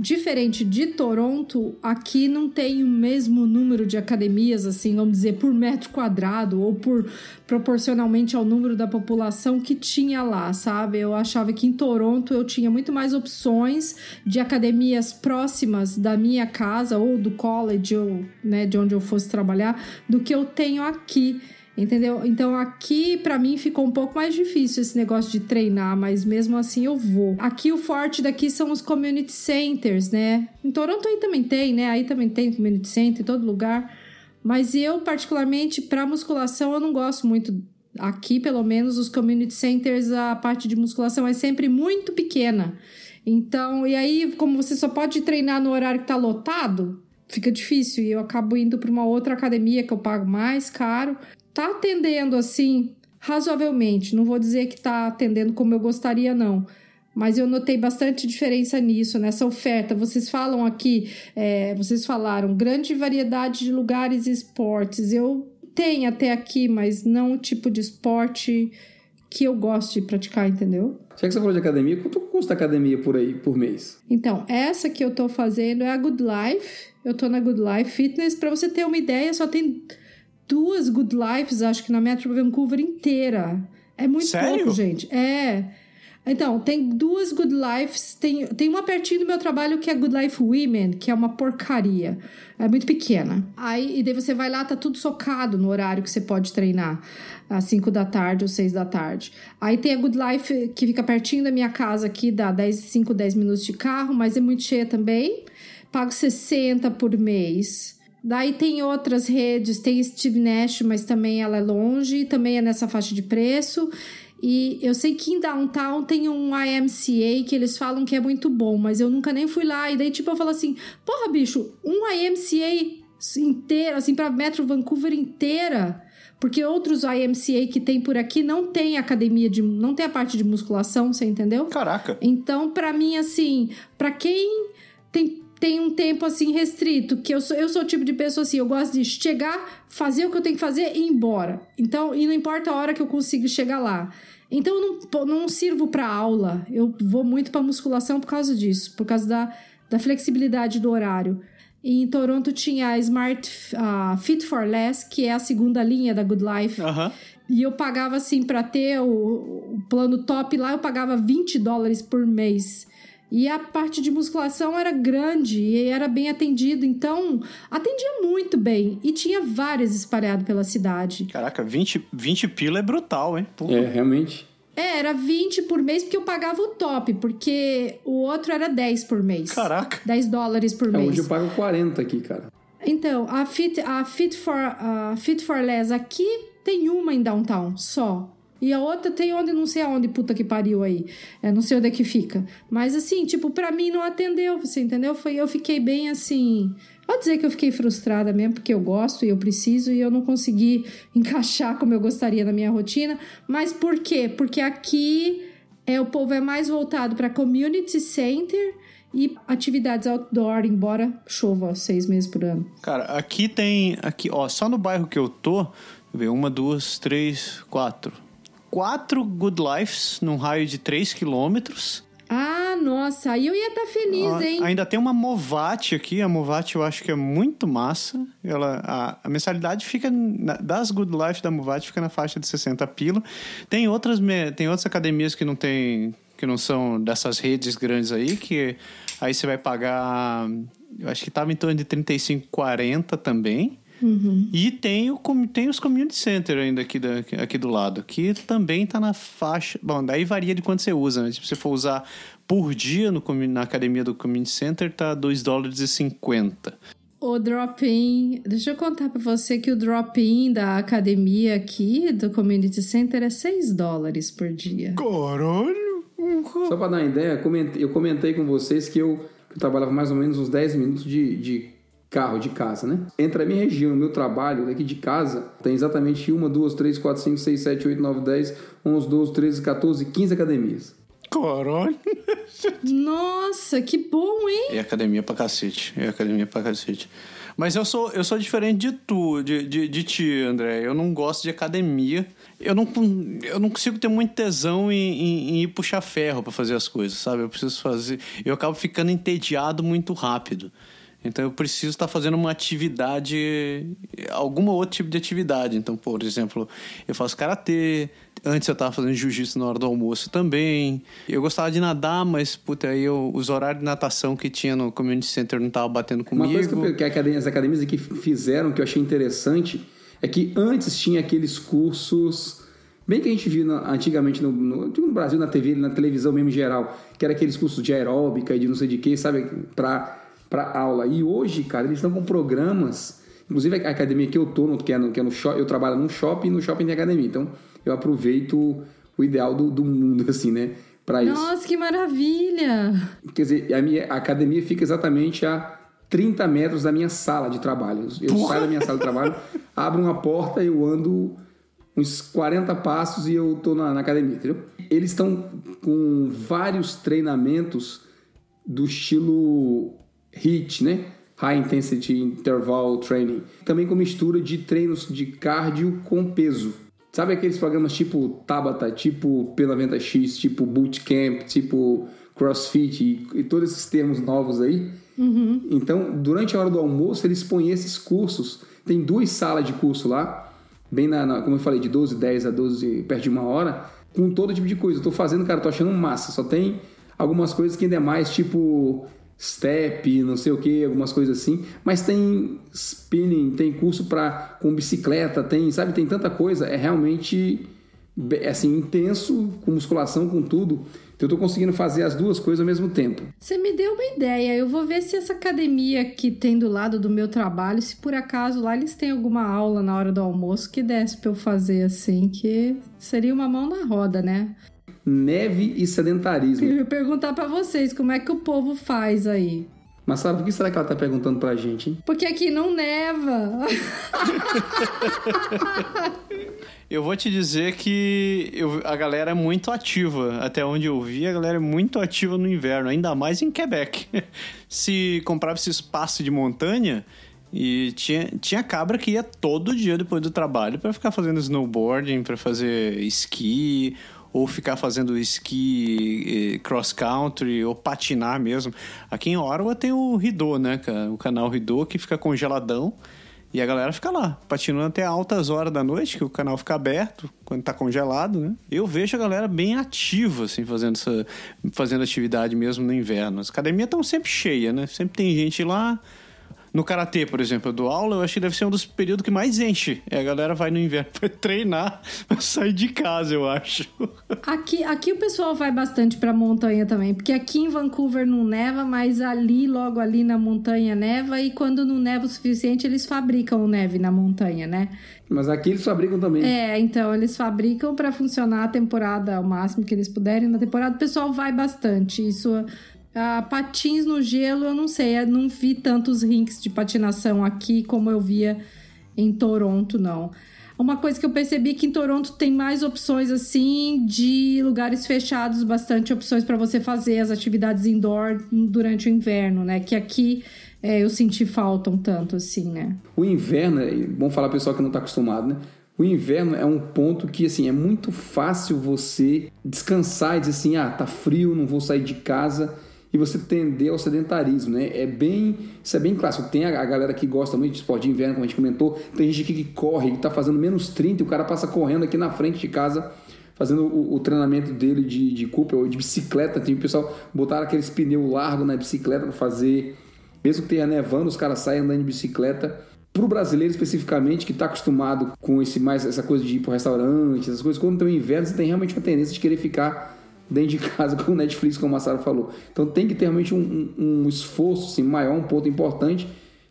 Diferente de Toronto, aqui não tem o mesmo número de academias, assim, vamos dizer, por metro quadrado ou por proporcionalmente ao número da população que tinha lá, sabe? Eu achava que em Toronto eu tinha muito mais opções de academias próximas da minha casa ou do college ou, né, de onde eu fosse trabalhar do que eu tenho aqui. Entendeu? Então aqui para mim ficou um pouco mais difícil esse negócio de treinar, mas mesmo assim eu vou. Aqui o forte daqui são os community centers, né? Em Toronto aí também tem, né? Aí também tem community center em todo lugar. Mas eu particularmente para musculação eu não gosto muito aqui, pelo menos os community centers, a parte de musculação é sempre muito pequena. Então, e aí como você só pode treinar no horário que tá lotado, fica difícil e eu acabo indo para uma outra academia que eu pago mais caro tá atendendo assim razoavelmente. Não vou dizer que tá atendendo como eu gostaria, não. Mas eu notei bastante diferença nisso, nessa oferta. Vocês falam aqui, é, vocês falaram, grande variedade de lugares e esportes. Eu tenho até aqui, mas não o tipo de esporte que eu gosto de praticar, entendeu? Já que você falou de academia, quanto custa a academia por aí, por mês? Então, essa que eu tô fazendo é a Good Life. Eu tô na Good Life Fitness. Para você ter uma ideia, só tem duas Good Lives, acho que na Metro Vancouver inteira. É muito Sério? pouco, gente. É. Então, tem duas Good Lives. Tem, tem uma pertinho do meu trabalho que é Good Life Women, que é uma porcaria. É muito pequena. Aí, e daí você vai lá, tá tudo socado no horário que você pode treinar. Às 5 da tarde ou 6 da tarde. Aí tem a Good Life que fica pertinho da minha casa aqui, dá 10, 5, 10 minutos de carro, mas é muito cheia também. Pago 60 por mês. Daí tem outras redes, tem Steve Nash, mas também ela é longe, também é nessa faixa de preço. E eu sei que em Downtown tem um IMCA que eles falam que é muito bom, mas eu nunca nem fui lá. E daí, tipo, eu falo assim: porra, bicho, um IMCA inteiro, assim, pra Metro Vancouver inteira. Porque outros IMCA que tem por aqui não tem academia de. não tem a parte de musculação, você entendeu? Caraca. Então, pra mim, assim, pra quem tem, tem um tempo assim restrito, que eu sou, eu sou o tipo de pessoa assim, eu gosto de chegar, fazer o que eu tenho que fazer e ir embora. Então, e não importa a hora que eu consigo chegar lá. Então, eu não, não sirvo pra aula. Eu vou muito pra musculação por causa disso, por causa da, da flexibilidade do horário. E em Toronto tinha a Smart ah, Fit for Less, que é a segunda linha da Good Life. E eu pagava assim, pra ter o, o plano top lá, eu pagava 20 dólares por mês. E a parte de musculação era grande e era bem atendido, então atendia muito bem. E tinha várias espalhadas pela cidade. Caraca, 20, 20 pila é brutal, hein? É, realmente. É, era 20 por mês porque eu pagava o top, porque o outro era 10 por mês. Caraca. 10 dólares por É, mês. hoje eu pago 40 aqui, cara. Então, a Fit, a Fit, for, a Fit for Less aqui tem uma em downtown só. E a outra tem onde, não sei aonde, puta que pariu aí. É, não sei onde é que fica. Mas assim, tipo, pra mim não atendeu, você entendeu? Foi, eu fiquei bem assim. Pode dizer que eu fiquei frustrada mesmo, porque eu gosto e eu preciso e eu não consegui (laughs) encaixar como eu gostaria na minha rotina. Mas por quê? Porque aqui é, o povo é mais voltado para community center e atividades outdoor, embora chova seis meses por ano. Cara, aqui tem. Aqui, ó, só no bairro que eu tô, ver, uma, duas, três, quatro. Quatro Good Lives num raio de 3 quilômetros. Ah, nossa, aí eu ia estar feliz, Ah, hein? Ainda tem uma Movate aqui. A Movate eu acho que é muito massa. Ela, a, a mensalidade fica na- das Good Life da Movate fica na faixa de 60 pila. Tem outras tem outras academias que não tem que não são dessas redes grandes aí que aí você vai pagar eu acho que tava em torno de 35, 40 também. E tem, o, tem os community center ainda aqui, da, aqui do lado, que também tá na faixa. Bom, daí varia de quanto você usa, né? Se você for usar por dia no, na academia do community center, tá 2 dólares e 50. O drop-in, deixa eu contar pra você que o drop-in da academia aqui, do Community Center, é 6 dólares por dia. Caralho! Só pra dar uma ideia, comentei- eu comentei com vocês que eu, que eu trabalhava mais ou menos uns 10 minutos de, de carro, de casa, né? Entre a minha região e o meu trabalho daqui de casa, tem exatamente 1, 2, 3, 4, 5, 6, 7, 8, 9, 10, 11, 12, 13, 14, 15 academias. Caralho! Nossa, que bom, hein? É academia pra cacete. É academia pra cacete. Mas eu sou, eu sou diferente de tu, de, de, de ti, André. Eu não gosto de academia. Eu não, eu não consigo ter muito tesão em, em- em ir puxar ferro pra fazer as coisas, sabe? Eu preciso fazer. Eu acabo ficando entediado muito rápido. Então eu preciso estar fazendo uma atividade, alguma outro tipo de atividade. Então, por exemplo, eu faço karatê. Antes eu estava fazendo jiu-jitsu na hora do almoço também. Eu gostava de nadar, mas puta, aí eu- os horários de natação que tinha no community center não estavam batendo Uma comigo. coisa que, eu- que academia- as academias aqui fizeram que eu achei interessante é que antes tinha aqueles cursos, bem que a gente via na- antigamente no, no, no Brasil, na TV, na televisão mesmo em geral, que era aqueles cursos de aeróbica e de não sei de que, sabe, pra, pra aula. E hoje, cara, eles estão com programas, inclusive a academia que eu tô, no, que é no, que é no shopping, eu trabalho num shopping e no shopping tem academia. Então eu aproveito o ideal do, do mundo, (laughs) assim, né, pra isso. Nossa, que maravilha! Quer dizer, a minha a academia fica exatamente a 30 metros da minha sala de trabalho. Eu saio da minha sala de trabalho, (laughs) abro uma porta, eu ando uns 40 passos e eu tô na, na academia, entendeu? Eles estão com vários treinamentos do estilo HIIT, né? High Intensity Interval Training. Também com mistura de treinos de cardio com peso. Sabe aqueles programas tipo Tabata, tipo Pela X, tipo Bootcamp, tipo CrossFit e, e todos esses termos novos aí? Então, durante a hora do almoço, eles põem esses cursos. tem duas salas de curso lá, bem na, na, como eu falei, de 12, 10 a 12, perto de uma hora, com todo tipo de coisa. Eu tô fazendo, cara, tô achando massa. Só tem algumas coisas que ainda é mais tipo step, não sei o que, algumas coisas assim, mas tem spinning, tem curso para com bicicleta, tem, sabe, tem tanta coisa, é realmente assim intenso com musculação, com tudo. Então eu tô conseguindo fazer as duas coisas ao mesmo tempo. Você me deu uma ideia. Eu vou ver se essa academia que tem do lado do meu trabalho, se por acaso lá eles têm alguma aula na hora do almoço que desse pra eu fazer assim, que seria uma mão na roda, né? Neve e sedentarismo. Eu ia perguntar para vocês como é que o povo faz aí. Mas sabe por que será que ela tá perguntando pra gente, hein? Porque aqui não neva. Eu vou te dizer que eu, a galera é muito ativa. Até onde eu vi, a galera é muito ativa no inverno, ainda mais em Quebec. (laughs) Se comprava esse espaço de montanha, e tinha, tinha cabra que ia todo dia depois do trabalho para ficar fazendo snowboarding, para fazer esqui, ou ficar fazendo esqui, cross country, ou patinar mesmo. Aqui em Ottawa tem o Ridô, né, o canal Ridô que fica congeladão. E a galera fica lá, patinando até altas horas da noite, que o canal fica aberto, quando tá congelado, né? Eu vejo a galera bem ativa, assim, fazendo, essa, fazendo atividade mesmo no inverno. As academias estão sempre cheias, né? Sempre tem gente lá. No karatê, por exemplo, eu dou aula, eu acho que deve ser um dos períodos que mais enche. É, a galera vai no inverno (laughs) para treinar, pra sair de casa, eu acho. Aqui, aqui o pessoal vai bastante pra montanha também, porque aqui em Vancouver não neva, mas ali, logo ali na montanha neva, e quando não neva o suficiente, eles fabricam neve na montanha, né? Mas aqui eles fabricam também. É, então eles fabricam para funcionar a temporada ao máximo que eles puderem. Na temporada o pessoal vai bastante. Isso ah, patins no gelo, eu não sei, eu não vi tantos rinks de patinação aqui como eu via em Toronto, não. Uma coisa que eu percebi é que em Toronto tem mais opções assim de lugares fechados, bastante opções para você fazer as atividades indoor durante o inverno, né? Que aqui é, eu senti falta um tanto assim, né? O inverno, vamos falar pessoal que não está acostumado, né? O inverno é um ponto que assim é muito fácil você descansar e dizer assim, ah, tá frio, não vou sair de casa e você tender ao sedentarismo, né? É bem, isso é bem clássico. Tem a, a galera que gosta muito de esporte de inverno, como a gente comentou, tem gente aqui que corre, que tá fazendo menos 30 e o cara passa correndo aqui na frente de casa fazendo o, o treinamento dele de, de Cooper ou de bicicleta. Tem o pessoal botar aqueles pneus largos na bicicleta para fazer, mesmo que tenha nevando, os caras saem andando de bicicleta. Para o brasileiro especificamente, que está acostumado com esse mais essa coisa de ir para restaurante, essas coisas, quando tem o inverno, você tem realmente uma tendência de querer ficar dentro de casa (laughs) com o Netflix, como a Sara falou. Então tem que ter realmente um, um, um esforço assim, maior, um ponto importante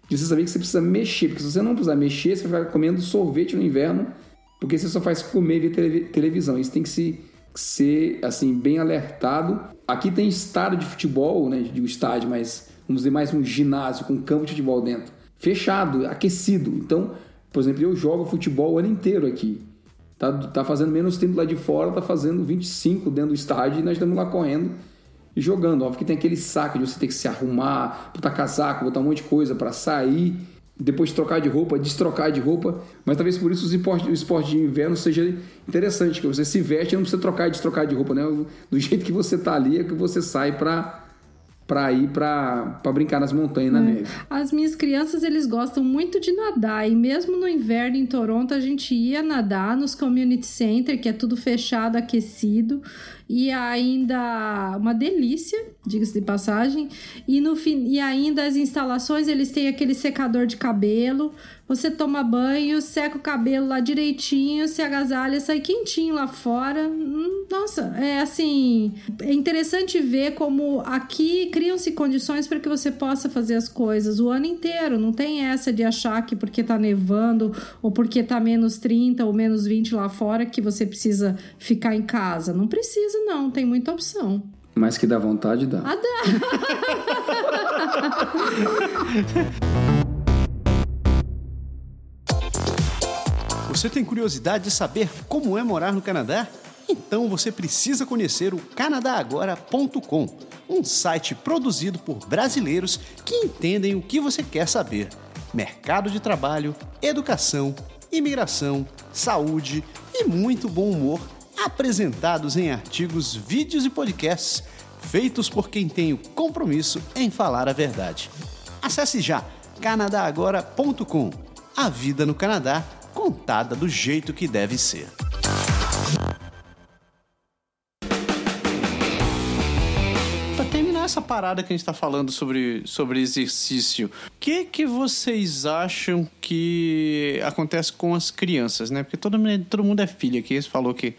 de você saber que você precisa mexer, porque se você não precisar mexer, você vai comendo sorvete no inverno, porque você só faz comer e ver televisão. Isso tem que se, ser assim bem alertado. Aqui tem estádio de futebol, né? Digo estádio, mas vamos dizer mais um ginásio com campo de futebol dentro, fechado, aquecido. Então, por exemplo, eu jogo futebol o ano inteiro aqui. Tá, tá fazendo menos tempo lá de fora, tá fazendo 25 dentro do estádio e nós estamos lá correndo e jogando. Óbvio que tem aquele saco de você ter que se arrumar, botar casaco, botar um monte de coisa para sair, depois trocar de roupa, destrocar de roupa. Mas talvez por isso o esporte, de inverno seja interessante, que você se veste e não precisa trocar e destrocar de roupa, né? Do (laughs) jeito que você tá ali é que você sai para para ir para brincar nas montanhas na é. neve. As minhas crianças eles gostam muito de nadar e mesmo no inverno em Toronto a gente ia nadar nos community center que é tudo fechado, aquecido e ainda uma delícia, diga-se de passagem. E no fim, e ainda as instalações eles têm aquele secador de cabelo você toma banho, seca o cabelo lá direitinho, se agasalha, sai quentinho lá fora. Hum, nossa, é assim. É interessante ver como aqui criam-se condições para que você possa fazer as coisas o ano inteiro. Não tem essa de achar que porque tá nevando ou porque tá menos 30 ou menos 20 lá fora que você precisa ficar em casa. Não precisa, não. Tem muita opção. Mas que dá vontade, dá. Ah, dá. (laughs) Você tem curiosidade de saber como é morar no Canadá? Então você precisa conhecer o canadagora.com, um site produzido por brasileiros que entendem o que você quer saber: mercado de trabalho, educação, imigração, saúde e muito bom humor, apresentados em artigos, vídeos e podcasts feitos por quem tem o compromisso em falar a verdade. Acesse já canadagora.com a vida no Canadá contada do jeito que deve ser. Pra terminar essa parada que a gente tá falando sobre, sobre exercício, o que que vocês acham que acontece com as crianças, né? Porque todo, todo mundo é filho aqui, você falou que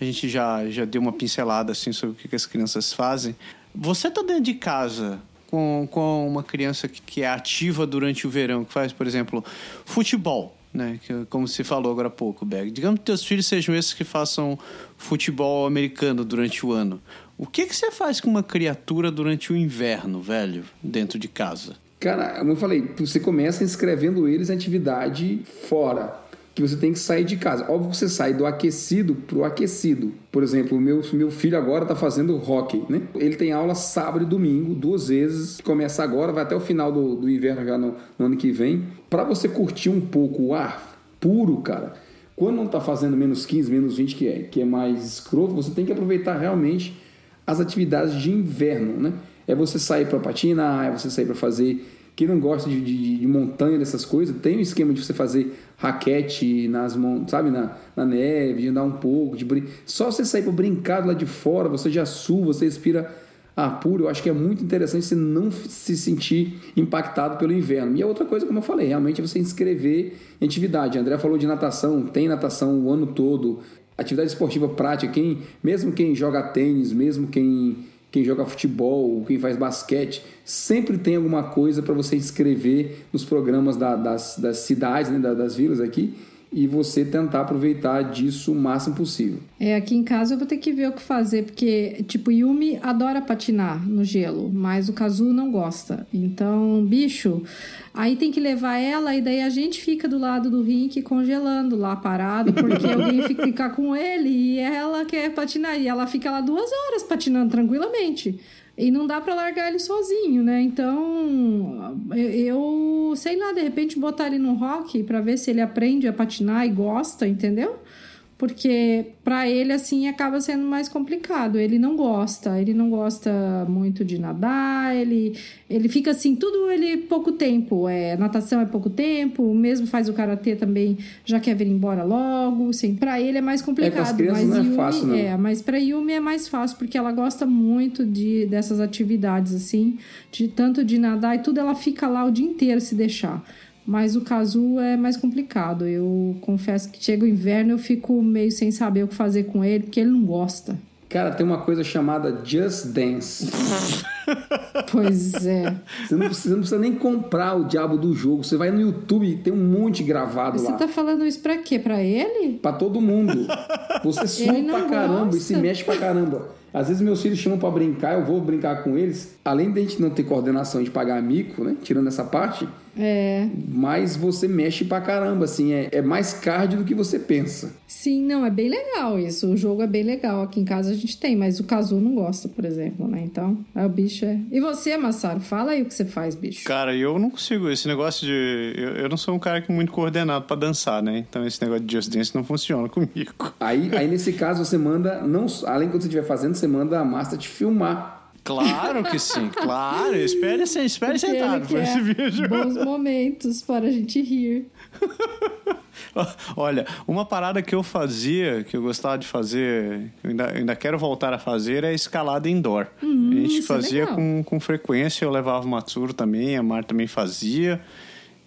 a gente já, já deu uma pincelada assim sobre o que, as crianças fazem. Você tá dentro de casa com, com uma criança que, que é ativa durante o verão, que faz, por exemplo, futebol, né? Que, como você falou agora há pouco, Berg. Digamos que teus filhos sejam esses que façam futebol americano durante o ano. O que, que você faz com uma criatura durante o inverno, velho, dentro de casa? Cara, como eu falei, você começa inscrevendo eles em atividade fora. Que você tem que sair de casa. Óbvio que você sai do aquecido pro aquecido. Por exemplo, meu, meu filho agora tá fazendo hockey, né? Ele tem aula sábado e domingo, duas vezes. Começa agora, vai até o final do, do inverno já no, no ano que vem. Para você curtir um pouco o ar puro, cara, quando não tá fazendo menos 15, menos 20, que é, que é mais escroto, você tem que aproveitar realmente as atividades de inverno, né? É você sair para patinar, é você sair para fazer. Quem não gosta de, de, de montanha, dessas coisas, tem um esquema de você fazer raquete nas mon- sabe, na, na neve, de andar um pouco, de brin... só você sair para brincar lá de fora, você já sua, você respira ar puro. Eu acho que é muito interessante você não se sentir impactado pelo inverno. E a outra coisa, como eu falei, realmente é você inscrever em atividade. A André falou de natação, tem natação o ano todo. Atividade esportiva prática, quem, mesmo quem joga tênis, mesmo quem, quem joga futebol, quem faz basquete, sempre tem alguma coisa para você inscrever nos programas da- das, das cidades, né, da- das vilas aqui, e você tentar aproveitar disso o máximo possível. É, aqui em casa eu vou ter que ver o que fazer, porque, tipo, Yumi adora patinar no gelo, mas o Kazu não gosta. Então, bicho, aí tem que levar ela e daí a gente fica do lado do rink congelando lá parado, porque (laughs) alguém fica com ele e ela quer patinar. E ela fica lá duas horas patinando tranquilamente. E não dá pra largar ele sozinho, né? Então, eu, eu sei lá, de repente botar ele no rock pra ver se ele aprende a patinar e gosta, entendeu? Porque para ele assim acaba sendo mais complicado. Ele não gosta, ele não gosta muito de nadar, ele ele fica assim, tudo ele pouco tempo, é, natação é pouco tempo, mesmo faz o karatê também, já quer vir embora logo, assim, para ele é mais complicado, crianças mas não é Yumi, fácil, não. é, mas para Yumi é mais fácil porque ela gosta muito de dessas atividades assim, de tanto de nadar e tudo ela fica lá o dia inteiro se deixar. Mas o Kazu é mais complicado. Eu confesso que chega o inverno eu fico meio sem saber o que fazer com ele, porque ele não gosta. Cara, tem uma coisa chamada Just Dance. (laughs) Pois é. Você não precisa, não precisa nem comprar o diabo do jogo. Você vai no YouTube, tem um monte gravado Você lá. tá falando isso pra quê? Pra ele? Pra todo mundo. Você não pra caramba e se gosta. mexe pra caramba. Às vezes meus filhos chamam pra brincar, eu vou brincar com eles. Além de a gente não ter coordenação de pagar mico, né? Tirando essa parte, É. mas você mexe pra caramba, assim. É, é mais cardio do que você pensa. Sim, não, é bem legal isso. O jogo é bem legal. Aqui em casa a gente tem, mas o Kazu não gosta, por exemplo, né? Então, aí o bicho é. E você, Massaro? Fala aí o que você faz, bicho. Cara, eu não consigo. Esse negócio de. Eu, eu não sou um cara que é muito coordenado pra dançar, né? Então esse negócio de Just Dance não funciona (laughs) comigo. Aí, aí nesse caso, você manda, não, além quando você estiver fazendo, você manda a Master te filmar. Claro que sim, claro. Espere, espere Porque sentado pra esse vídeo. bons momentos para a gente rir. (laughs) Olha, uma parada que eu fazia, que eu gostava de fazer, eu ainda, eu ainda quero voltar a fazer, é escalada indoor. a gente é fazia legal. com, com frequência, eu levava o Matsuro também, a Mar também fazia.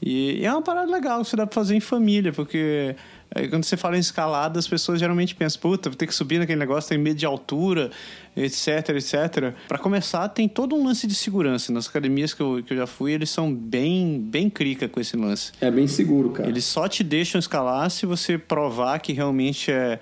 E, e é uma parada legal, que você dá pra fazer em família, porque aí quando você fala em escalada, as pessoas geralmente pensam, puta, vou ter que subir naquele negócio, tem medo de altura, etc, etc. Pra começar, tem todo um lance de segurança. Nas academias que eu, que eu já fui, eles são bem, bem crica com esse lance. É bem seguro, cara. Eles só te deixam escalar se você provar que realmente é,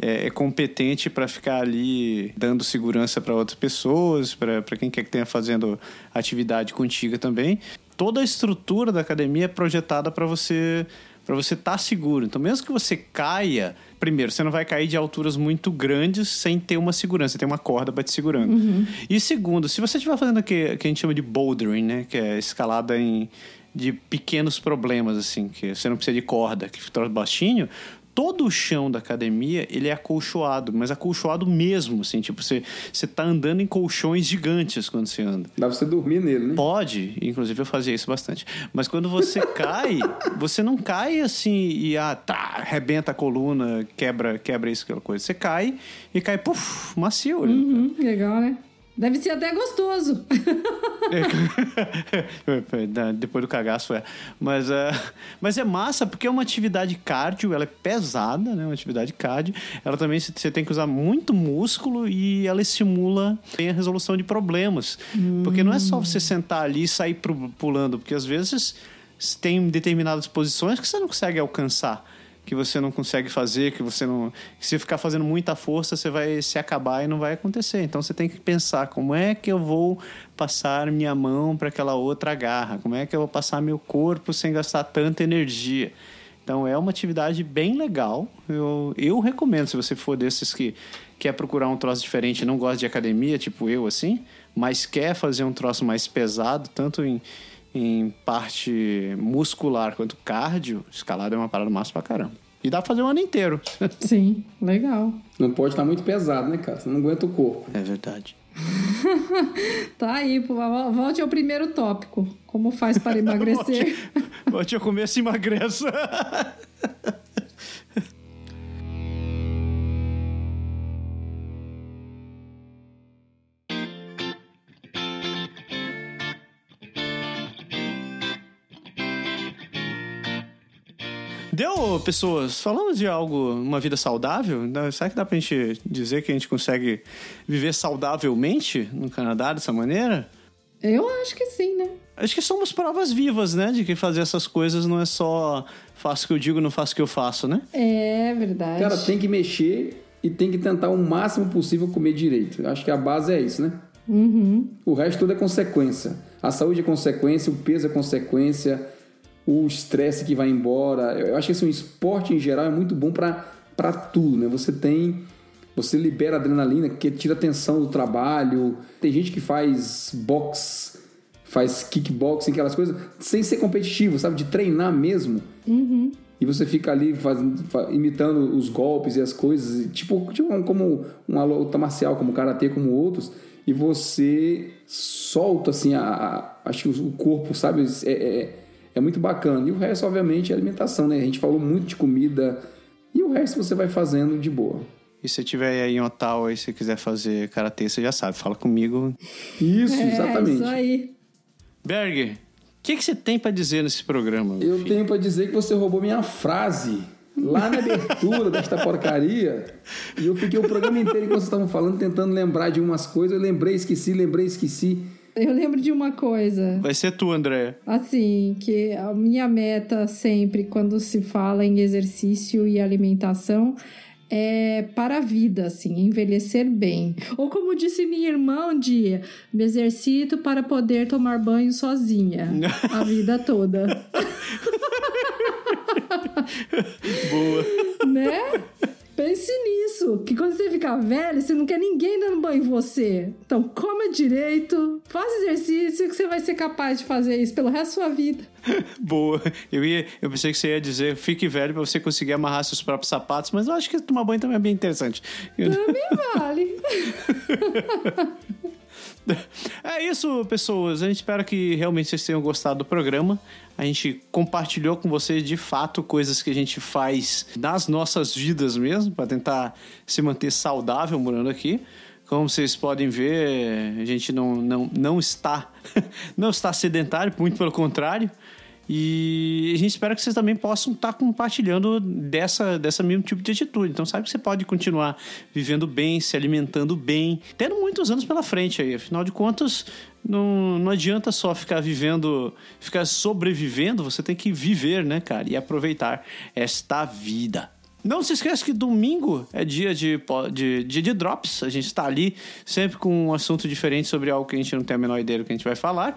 é, é competente para ficar ali dando segurança para outras pessoas, para quem quer que tenha fazendo atividade contigo também. Toda a estrutura da academia é projetada para você para você estar seguro. Então, mesmo que você caia, primeiro, você não vai cair de alturas muito grandes sem ter uma segurança, tem uma corda para te segurando. E segundo, se você estiver fazendo o que, que a gente chama de bouldering, né, que é escalada em de pequenos problemas assim, que você não precisa de corda, que fica baixinho, todo o chão da academia, ele é acolchoado, mas acolchoado mesmo, assim, tipo, você, você tá andando em colchões gigantes quando você anda. Dá pra você dormir nele, né? Pode, inclusive eu fazia isso bastante. Mas quando você (laughs) cai, você não cai assim e ah, tá, arrebenta a coluna, quebra, quebra isso, aquela coisa. Você cai e cai, puf, macio. Uhum, legal, né? Deve ser até gostoso. (laughs) Depois do cagaço é. Mas, uh, mas é massa porque é uma atividade cardio, ela é pesada, né? Uma atividade cardio. Ela também você tem que usar muito músculo e ela estimula a resolução de problemas. Hum. Porque não é só você sentar ali e sair pulando, porque às vezes tem determinadas posições que você não consegue alcançar que você não consegue fazer, que você não. Que se ficar fazendo muita força, você vai se acabar e não vai acontecer. Então você tem que pensar como é que eu vou passar minha mão para aquela outra garra, como é que eu vou passar meu corpo sem gastar tanta energia. Então é uma atividade bem legal. Eu, eu recomendo, se você for desses que quer procurar um troço diferente, não gosta de academia, tipo eu assim, mas quer fazer um troço mais pesado, tanto em em parte muscular quanto cardio, escalada é uma parada massa pra caramba. E dá pra fazer o ano inteiro. (laughs) Sim, legal. Não pode estar muito pesado, né, cara? Você não aguenta o corpo. É verdade. (laughs) tá aí, volte ao primeiro tópico. Como faz para (laughs) emagrecer? volte, volte ao começo e emagreça. Deu, pessoas, falando de algo, uma vida saudável, será que dá pra gente dizer que a gente consegue viver saudavelmente no Canadá dessa maneira? Eu acho que sim, né? Acho que somos provas vivas, né? De que fazer essas coisas não é só faço o que eu digo, não faço o que eu faço, né? É verdade. Cara, tem que mexer e tem que tentar o máximo possível comer direito. Acho que a base é isso, né? Uhum. O resto tudo é consequência. A saúde é consequência, o peso é consequência, o estresse que vai embora. Eu acho que assim, o esporte em geral é muito bom para tudo, né? Você tem. Você libera adrenalina, que tira a tensão do trabalho. Tem gente que faz boxe, faz kickboxing, aquelas coisas, sem ser competitivo, sabe? De treinar mesmo. Uhum. E você fica ali fazendo, imitando os golpes e as coisas, tipo, tipo como uma luta marcial, como karatê, como outros, e você solta assim a, a acho que o corpo, sabe? É, é, é muito bacana. E o resto, obviamente, é alimentação, né? A gente falou muito de comida e o resto você vai fazendo de boa. E se tiver aí em Ottawa e se quiser fazer karatê, você já sabe, fala comigo. Isso, é, exatamente. Isso aí. Berg, o que, que você tem para dizer nesse programa? Eu filho? tenho para dizer que você roubou minha frase lá na abertura (laughs) desta porcaria. E eu fiquei o programa inteiro enquanto vocês estavam falando, tentando lembrar de umas coisas. Eu lembrei, esqueci, lembrei, esqueci. (laughs) Eu lembro de uma coisa. Vai ser tu, André. Assim, que a minha meta sempre, quando se fala em exercício e alimentação, é para a vida, assim, envelhecer bem. Ou como disse minha irmã um dia, me exercito para poder tomar banho sozinha (laughs) a vida toda. Boa. (laughs) Né? Pense nisso, que quando você ficar velho, você não quer ninguém dando banho em você. Então, coma direito, faça exercício, que você vai ser capaz de fazer isso pelo resto da sua vida. (laughs) Boa. Eu, ia, eu pensei que você ia dizer, fique velho para você conseguir amarrar seus próprios sapatos, mas eu acho que tomar banho também é bem interessante. Também vale. (laughs) É isso, pessoas. A gente espera que realmente vocês tenham gostado do programa. A gente compartilhou com vocês de fato coisas que a gente faz nas nossas vidas mesmo, para tentar se manter saudável morando aqui. Como vocês podem ver, a gente não, não, não está (laughs) não está sedentário, muito pelo contrário. E a gente espera que vocês também possam estar compartilhando dessa, dessa mesmo tipo de atitude. Então, sabe que você pode continuar vivendo bem, se alimentando bem, tendo muitos anos pela frente aí. Afinal de contas, não, não adianta só ficar vivendo, ficar sobrevivendo, você tem que viver, né, cara? E aproveitar esta vida. Não se esqueça que domingo é dia de, de, de, de drops. A gente está ali sempre com um assunto diferente sobre algo que a gente não tem a menor ideia do que a gente vai falar.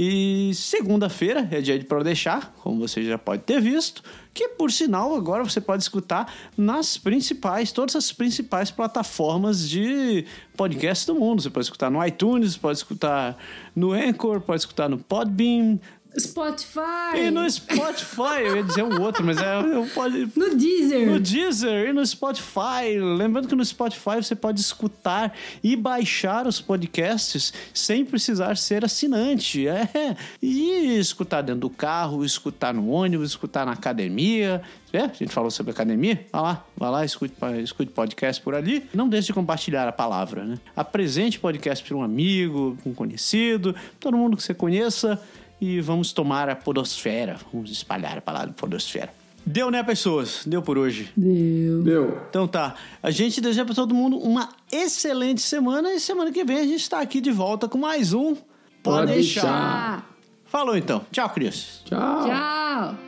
E segunda-feira é dia de Pro Deixar, como você já pode ter visto, que por sinal agora você pode escutar nas principais, todas as principais plataformas de podcast do mundo. Você pode escutar no iTunes, pode escutar no Anchor, pode escutar no Podbean, Spotify. E no Spotify, eu ia dizer um outro, mas é, eu pode, No Deezer. no Deezer e no Spotify. Lembrando que no Spotify você pode escutar e baixar os podcasts sem precisar ser assinante. É. E escutar dentro do carro, escutar no ônibus, escutar na academia. É, a gente falou sobre academia. Vai lá, vai lá, escute, escute podcast por ali. Não deixe de compartilhar a palavra, né? Apresente podcast para um amigo, um conhecido, todo mundo que você conheça e vamos tomar a podosfera. Vamos espalhar a palavra podosfera. Deu, né, pessoas? Deu por hoje. Deu. Deu. Então tá. A gente deseja para todo mundo uma excelente semana e semana que vem a gente tá aqui de volta com mais um Pode deixar. deixar. Ah, Falou então. Tchau, Cris. Tchau. tchau.